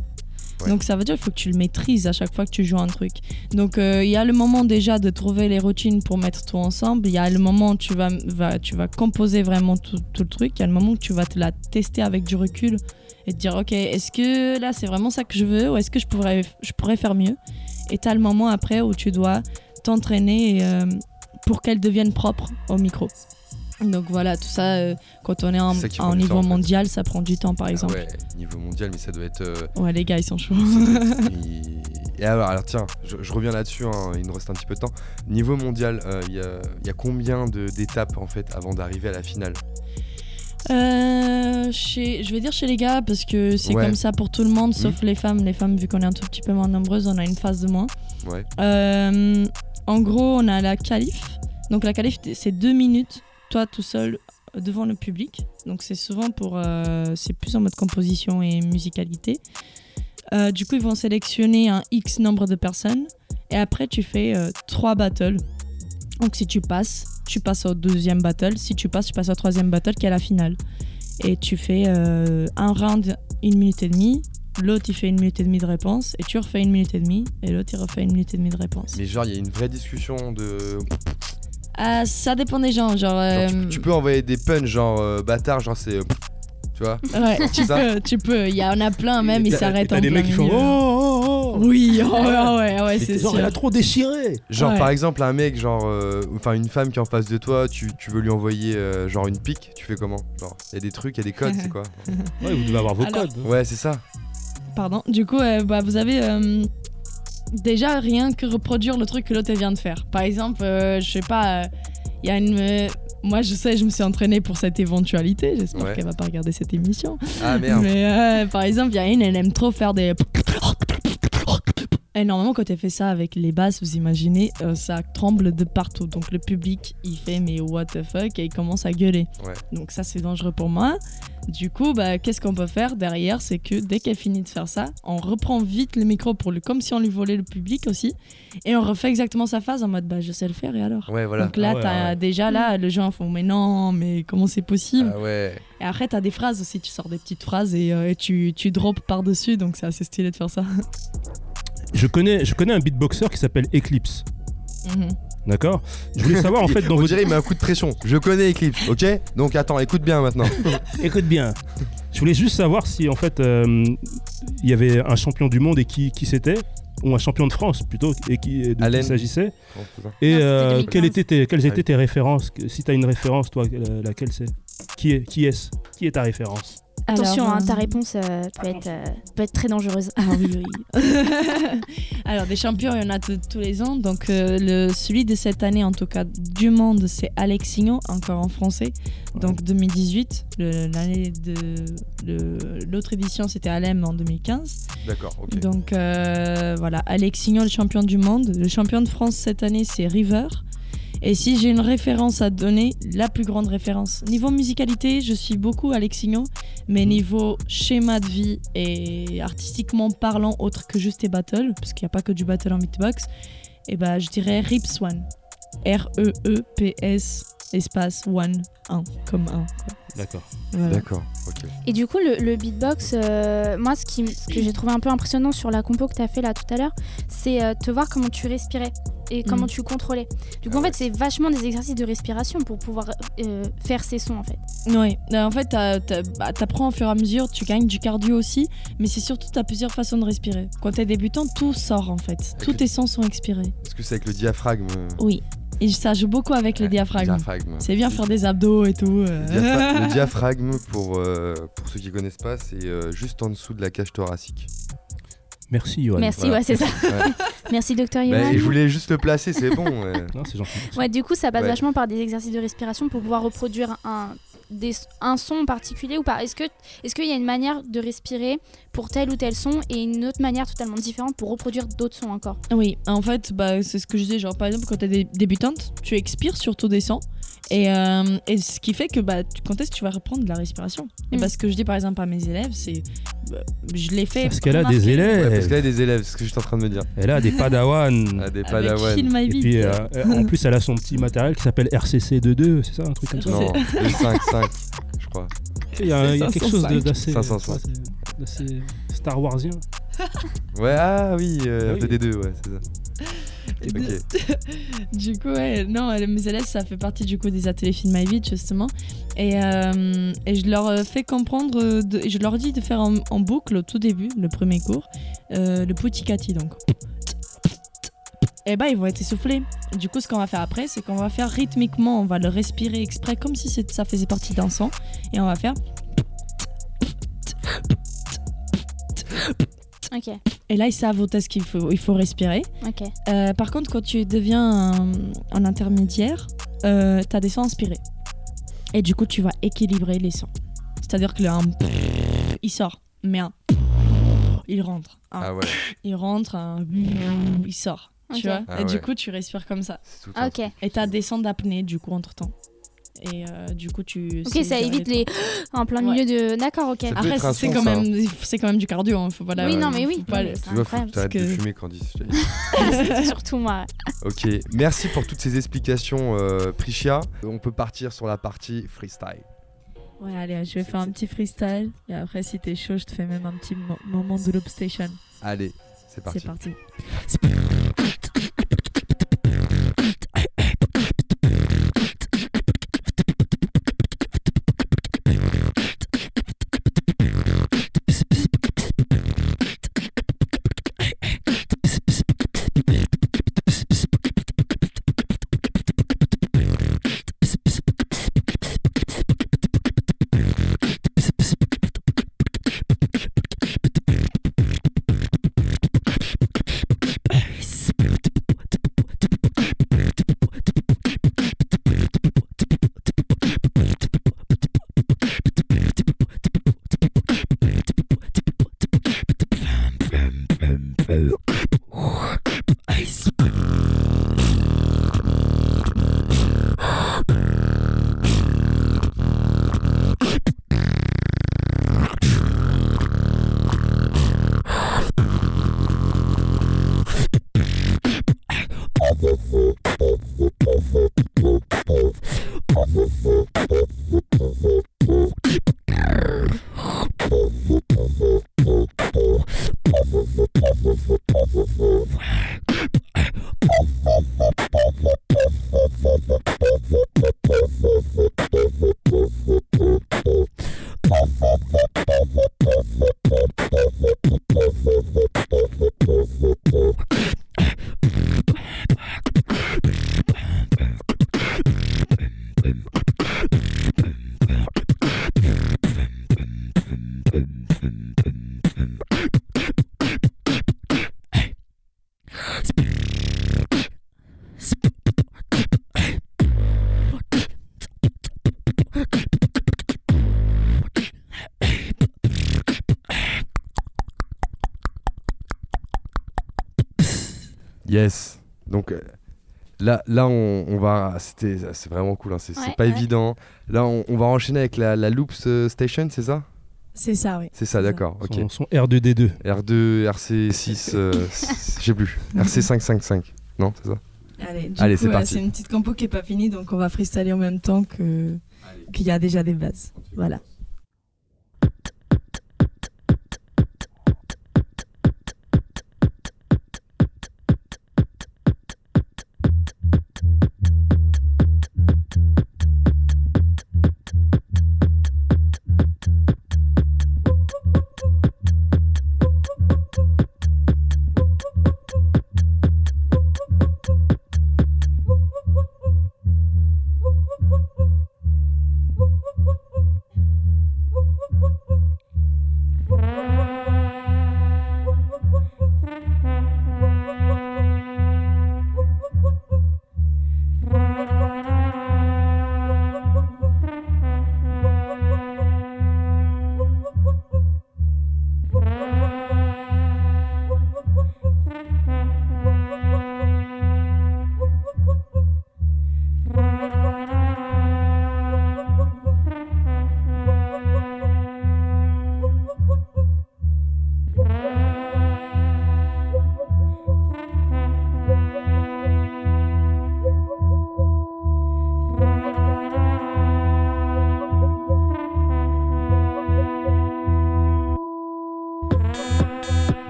Donc ça veut dire qu'il faut que tu le maîtrises à chaque fois que tu joues un truc. Donc euh, il y a le moment déjà de trouver les routines pour mettre tout ensemble. Il y a le moment où tu vas, va- tu vas composer vraiment tout, le truc. Il y a le moment où tu vas te la tester avec du recul et te dire ok est-ce que là c'est vraiment ça que je veux ou est-ce que je pourrais, je pourrais faire mieux? Et tu as le moment après où tu dois t'entraîner euh, pour qu'elle devienne propre au micro. Donc voilà, tout ça, euh, quand on est en, niveau temps, en fait. mondial, ça prend du temps par Ah exemple. ouais, niveau mondial, mais ça doit être. euh, ouais. les gars, ils sont chauds. Et alors, alors, tiens, je, je reviens là-dessus, hein, il nous reste un petit peu de temps. Niveau mondial, euh, il y, a, il y a combien d'étapes en fait avant d'arriver à la finale? Chez, je vais dire chez les gars parce que c'est Ouais. comme ça pour tout le monde, sauf les femmes. Les femmes, vu qu'on est un tout petit peu moins nombreuses, on a une phase de moins. Ouais. En gros, on a la qualif. Donc la qualif, c'est deux minutes, toi tout seul euh, devant le public. Donc c'est souvent pour, euh, c'est plus en mode composition et musicalité. Euh, du coup, ils vont sélectionner un X nombre de personnes et après tu fais trois battles. Donc si tu passes, tu passes au deuxième battle. Si tu passes, tu passes au troisième battle qui est la finale. Et tu fais un round, une minute et demie. L'autre, il fait une minute et demie de réponse. Et tu refais une minute et demie. Et l'autre, il refait une minute et demie de réponse. Mais genre, il y a une vraie discussion de. Ah, ça dépend des gens. Genre, Genre, tu, euh, tu peux envoyer des punchs, genre euh, bâtard, genre c'est. euh, Tu vois Ouais, tu ça peux, tu peux. Il y en a plein même, ils T'as- s'arrêtent t'as en des plein mecs qui font milieu. oh, oh, oh. Oui, oh, ouais, ouais, ouais, c'est genre, sûr. elle a trop déchiré. Genre Ouais. par exemple un mec genre euh, enfin une femme qui est en face de toi tu, tu veux lui envoyer euh, genre une pique tu fais comment? Genre il y a des trucs il y a des codes c'est quoi? Ouais, vous devez avoir vos Alors- codes. ouais c'est ça Pardon. Du coup, euh, bah, vous avez euh, déjà rien que reproduire le truc que l'autre vient de faire. Par exemple, euh, je sais pas, il y a une. euh, moi, je sais, je me suis entraînée pour cette éventualité. J'espère Ouais. qu'elle va pas regarder cette émission. ah merde Mais euh, par exemple, il y a une, elle aime trop faire des. Et normalement, quand elle fait ça avec les basses, vous imaginez, euh, ça tremble de partout. Donc le public, il fait mais what the fuck et il commence à gueuler. Ouais. Donc ça, c'est dangereux pour moi. Du coup, bah, qu'est-ce qu'on peut faire derrière? C'est que dès qu'elle finit de faire ça, on reprend vite le micro pour lui, comme si on lui volait le public aussi, et on refait exactement sa phase en mode bah je sais le faire et alors? ouais voilà Donc là, Ah ouais, t'as ouais. déjà là, le gens font mais non, mais comment c'est possible? Ah ouais Et après, t'as des phrases aussi, tu sors des petites phrases et, euh, et tu, tu drops par-dessus, donc c'est assez stylé de faire ça. Je connais, je connais un beatboxer qui s'appelle Eclipse. Mhm. D'accord? Je voulais savoir en fait dans on votre. dirait il met un coup de pression je connais Eclipse ok? Donc attends écoute bien maintenant Écoute bien. Je voulais juste savoir si en fait euh, il y avait un champion du monde et qui, qui c'était? Ou un champion de France plutôt et qui de qui Allen. il s'agissait et euh, 2015. quelles étaient tes, quelles étaient tes références? Si tu as une référence toi laquelle c'est? Qui est qui est qui est ta référence? Attention, Alors, hein, ta euh, réponse euh, peut, être, euh, peut être très dangereuse. Ah oui, oui. Alors, des champions, il y en a tous les ans. Donc, euh, le, celui de cette année, en tout cas, du monde, c'est Alexinho, encore en français. Donc, 2018. Le- L'année de. L'autre édition, c'était Alem en 2015. D'accord, ok. Donc, euh, voilà, Alexinho, le champion du monde. Le champion de France cette année, c'est River. Et si j'ai une référence à donner, la plus grande référence. Niveau musicalité, je suis beaucoup Alexinho, mais niveau schéma de vie et artistiquement parlant, autre que juste les battles, parce qu'il n'y a pas que du battle en beatbox, et bah je dirais Rip Swan. E R-E-E-P-S espace one, 1, comme 1. D'accord. Voilà. D'accord, ok. Et du coup, le, le beatbox, euh, moi, ce, qui, ce que j'ai trouvé un peu impressionnant sur la compo que tu as fait là tout à l'heure, c'est euh, te voir comment tu respirais et comment Mm. tu contrôlais. Du coup, Ah en ouais. fait, c'est vachement des exercices de respiration pour pouvoir euh, faire ces sons, en fait. Euh, en fait, bah, t'apprends au fur et à mesure, tu gagnes du cardio aussi, mais c'est surtout, t'as plusieurs façons de respirer. Quand t'es débutant, tout sort en fait. Tous tes sons sont expirés. Est-ce que c'est avec le diaphragme Oui. Et ça joue beaucoup avec le Ouais, diaphragme. diaphragme. C'est bien faire des abdos et tout. euh. Le, diapha- le diaphragme, pour, euh, pour ceux qui connaissent pas, c'est euh, juste en dessous de la cage thoracique. Merci, Johan. Merci, Voilà. ouais, c'est ça. Ouais. Merci, docteur Bah, Johan. je voulais juste le placer, c'est bon. ouais. Non, c'est gentil. Ouais, du coup, ça passe Ouais. vachement par des exercices de respiration pour pouvoir reproduire un, des, un son en particulier ou pas Est-ce qu'il y a une manière de respirer pour tel ou tel son et une autre manière totalement différente pour reproduire d'autres sons encore? Oui, en fait, bah, c'est ce que je disais. Genre, par exemple, quand t'es dé- débutante, tu expires sur ton descend. Et, euh, et ce qui fait que bah, tu- quand est-ce que tu vas reprendre de la respiration? Et Mm. bah, ce que je dis par exemple à mes élèves, c'est. bah, je l'ai fait. Parce qu'elle a des élèves. Ouais, parce qu'elle a des élèves, c'est ce que j'étais en train de me dire. Elle a des padawans. Ah, des padawans. Et puis, euh, euh, en plus, elle a son petit matériel qui s'appelle RCC22, c'est ça, un truc comme ça? Non, 5, 5, je crois. Il y a, il y a C'est quelque chose de- 505. d'assez 505. ouais, c'est- d'assez Star Warsien. Ouais, ah oui, euh, Oui. RDD2, ouais, c'est ça. Du coup, ouais, non, mes élèves, ça fait partie du coup des ateliers Film My Beat, justement. Et, euh, et je leur euh, fais comprendre, euh, de- et je leur dis de faire en, en boucle au tout début, le premier cours, euh, le puticati, donc. Et bah, ils vont être essoufflés. Du coup, ce qu'on va faire après, c'est qu'on va faire rythmiquement, on va le respirer exprès comme si ça faisait partie d'un son. Et on va faire. Ok, Et là, ils savent au test qu'il faut, il faut respirer. Euh, par contre, quand tu deviens un, un intermédiaire, euh, tu as des sons inspirés. Et du coup, tu vas équilibrer les sons. C'est-à-dire que le un il sort, mais un il rentre. Un Ah ouais, il rentre, un il sort. Tu vois? Ah Et du coup, tu respires comme ça. Ah, ok. Et tu as des sons d'apnée, du coup, entre temps. Et euh, du coup, tu. Ok, ça évite les en plein milieu de. D'accord, ok. Après, c'est quand, ça, même, c'est quand même du cardio. Hein. Faut pas la- oui, non, mais oui. pas Tu C'est vois, faut que de fumer, Candice. Surtout moi. Ok, merci pour toutes ces explications, euh. On peut partir sur la partie freestyle. Ouais, allez, je vais faire un petit freestyle. Et après, si t'es chaud, je te fais même un petit mo- moment de loop station. Allez, c'est parti. C'est parti. là, là on, on va. C'était, c'est vraiment cool. hein, C'est, Ouais, pas ouais. évident. Là, on, on va enchaîner avec la, la Loops euh, Station, c'est ça? C'est ça, oui. C'est ça, d'accord. Ok. Son, son R2D2. R2, RC6, euh, je sais plus. RC555. Non, c'est ça? Allez, c'est euh, parti. c'est une petite compo qui est pas finie, donc on va freestyler en même temps que qu'il y a déjà des bases. Voilà.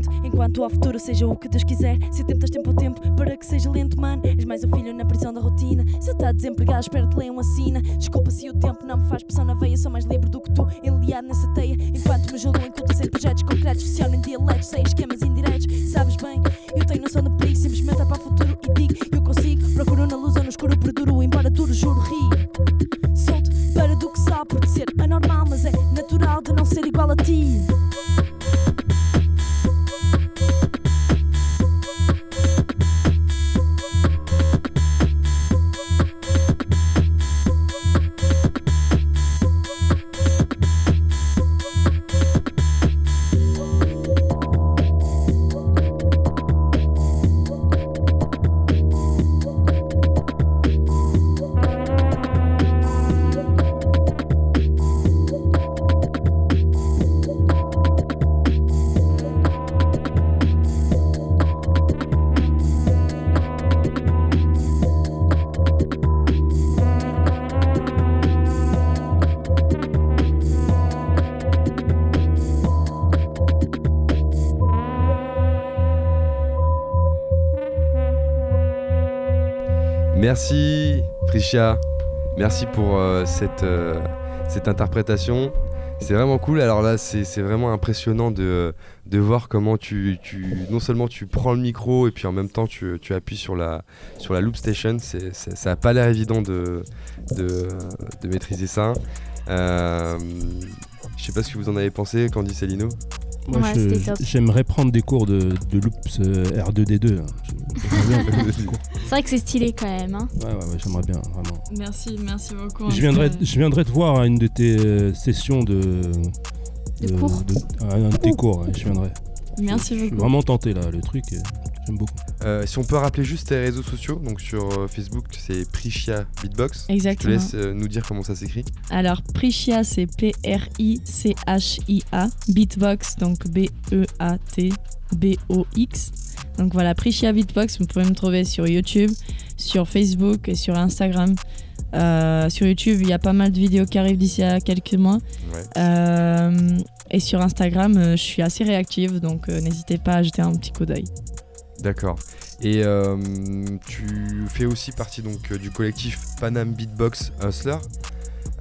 Lamento. Enquanto ao futuro seja o que Deus quiser. Se o tempo tens tempo ao tempo, para que seja lento, mano. És mais um filho na prisão da rotina. Se está desempregado, espera te leiam assina. Merci, Priscia. Merci pour euh, cette, euh, cette interprétation. C'est vraiment cool. Alors là, c'est c'est vraiment impressionnant de, de voir comment tu, tu. Non seulement tu prends le micro et puis en même temps tu, tu appuies sur la, sur la loop station. Ça n'a pas l'air évident de, de, de maîtriser ça. Euh, je sais pas ce que vous en avez pensé, Candy Cellino. Moi, Ouais, j'aimerais prendre des cours de, de loops euh, R2D2. hein. C'est vrai que c'est stylé quand même. Hein. Ouais, ouais, ouais, j'aimerais bien, vraiment. Merci, merci beaucoup. Je viendrai, je viendrai te voir à une de tes euh, sessions de. De cours de- à un de tes cours, ouais, je viendrai. Merci Je suis beaucoup. vraiment tenté là, le truc, euh, j'aime beaucoup. Euh, si on peut rappeler juste tes réseaux sociaux, donc sur Facebook c'est Priscia Beatbox. Je te Exactement. laisse euh, nous dire comment ça s'écrit. Alors, Prichia, c'est P-R-I-C-H-I-A. Beatbox, donc B-E-A-T-B-O-X. Donc voilà, Prichia Beatbox, vous pouvez me trouver sur YouTube, sur Facebook et sur Instagram. Euh, sur YouTube, il y a pas mal de vidéos qui arrivent d'ici à quelques mois. Ouais. Euh, Et sur Instagram, euh, je suis assez réactive, donc n'hésitez pas à jeter un petit coup d'œil. D'accord. Et tu fais aussi partie donc du collectif Panam Beatbox Hustler.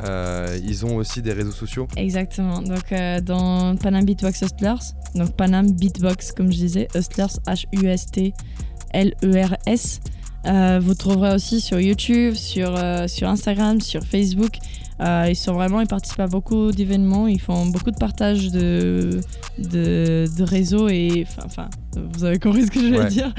Euh, ils ont aussi des réseaux sociaux. Exactement. Donc euh, dans Panam Beatbox Hustlers, donc Panam Beatbox comme je disais, Hustlers H-U-S-T-L-E-R-S. Euh, vous trouverez aussi sur YouTube, sur, euh, sur Instagram, sur Facebook. Euh, ils sont vraiment, ils participent à beaucoup d'événements, ils font beaucoup de partage de, de, de réseaux et enfin, vous avez compris ce que je veux Ouais. dire.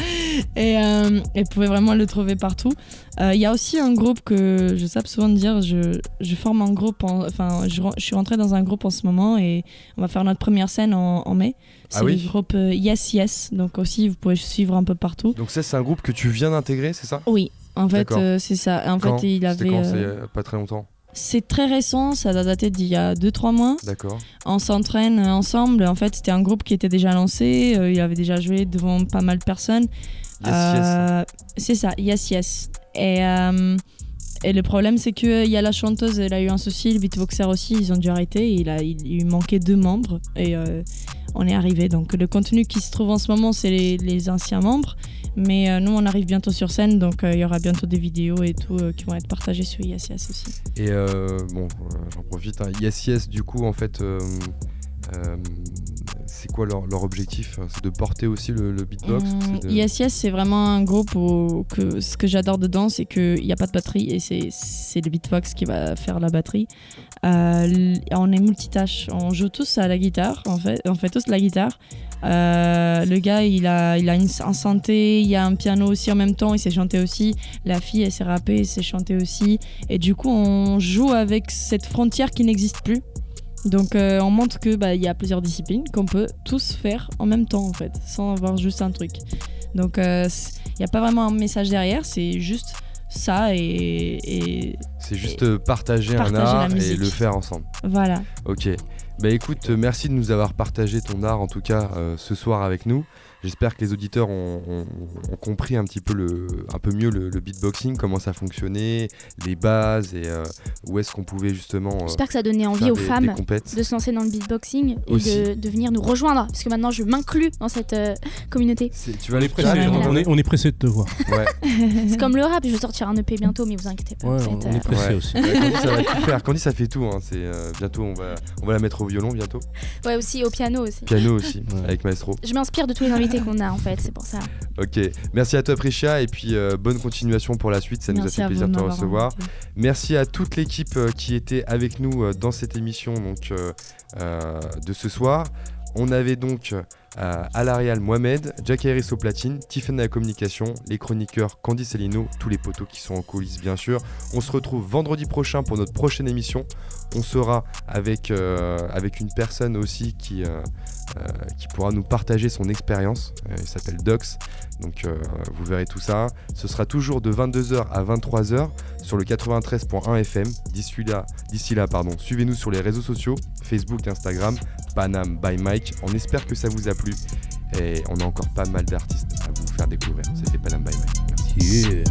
Et, euh, et vous pouvez vraiment le trouver partout. Euh, Il y a aussi un groupe que je sais souvent de dire, je, je forme un groupe, en- enfin je, suis rentrée dans un groupe en ce moment et on va faire notre première scène en, en mai. C'est Ah oui le groupe Yes Yes, donc aussi vous pouvez suivre un peu partout. Donc ça c'est un groupe que tu viens d'intégrer, c'est ça? Oui, en fait c'est ça. En Quand? fait il avait... quand? C'est pas très longtemps. C'est très récent, ça doit dater d'il y a 2-3 mois. D'accord. On s'entraîne ensemble. En fait, c'était un groupe qui était déjà lancé. euh, il avait déjà joué devant pas mal de personnes. Yes, Euh, C'est ça, Yes Yes. Et, euh, et le problème, c'est qu'il y a la chanteuse, elle a eu un souci, le beatboxer aussi, ils ont dû arrêter. Il, a, il, il manquait deux membres et on est arrivé. Donc le contenu qui se trouve en ce moment, c'est les, les anciens membres. Mais euh, nous, on arrive bientôt sur scène, donc euh, il y aura bientôt des vidéos et tout euh, qui vont être partagées sur Yes Yes aussi. Et bon, j'en profite. hein. Yes Yes, du coup, en fait, c'est quoi leur, leur objectif C'est de porter aussi le, le beatbox c'est de- Yes Yes, c'est vraiment un groupe où que, ce que j'adore dedans, c'est qu'il n'y a pas de batterie et c'est le beatbox qui va faire la batterie. On est multitâche, on joue tous à la guitare, en fait, on fait tous la guitare. Euh, le gars, il a, il a une, un synthé, il y a un piano aussi en même temps, il sait chanter aussi. La fille, elle sait rapper, elle sait chanter aussi. Et du coup, on joue avec cette frontière qui n'existe plus. Donc euh, on montre que bah, il y a plusieurs disciplines qu'on peut tous faire en même temps en fait, sans avoir juste un truc. Donc euh, il n'y a pas vraiment un message derrière, c'est juste ça et, et C'est juste euh, partager, Partager un art et le faire ensemble. voilà. Ok. Bah écoute, euh, merci de nous avoir partagé ton art en tout cas euh, ce soir avec nous. J'espère que les auditeurs ont, ont- ont compris un petit peu le, un peu mieux le, le beatboxing, comment ça fonctionnait, les bases et euh, où est-ce qu'on pouvait justement. euh, J'espère que ça a donné envie aux des- femmes de se lancer dans le beatboxing et de, de venir nous rejoindre. Parce que maintenant, je m'inclus dans cette euh, communauté. Tu vas les Carrément. on, est, on est pressé de te voir. Ouais. C'est comme le rap, je vais sortir un EP bientôt, mais vous inquiétez pas. Ouais, on est pressé Ouais. aussi. Ouais, Candy, ça va tout faire. Candy, ça fait tout. hein. C'est euh, bientôt, on va, on va la mettre au violon bientôt. Ouais, aussi au piano aussi. Piano aussi, Ouais. avec Maestro. Je m'inspire de tous les invités qu'on a en fait, c'est pour ça. Ok. Merci à toi, Priscia, et puis euh, bonne continuation pour la suite. Ça nous a fait plaisir de te recevoir. invité. Merci à toute l'équipe euh, qui était avec nous euh, dans cette émission donc, euh, de ce soir. On avait donc euh, à l'Arial Mohamed, Jack Harris au platine, Tiffany à la communication, les chroniqueurs Candy Cellino, tous les poteaux qui sont en coulisses bien sûr. On se retrouve vendredi prochain pour notre prochaine émission. On sera avec, euh, avec une personne aussi qui, euh, qui pourra nous partager son expérience. Euh, il s'appelle Dox. Donc euh, vous verrez tout ça. Ce sera toujours de 22h à 23h sur le 93.1 FM. D'ici là, suivez-nous sur les réseaux sociaux, Facebook, Instagram, Panam by Mike. On espère que ça vous a plu et on a encore pas mal d'artistes à vous faire découvrir. C'était Panam by Mike. Merci.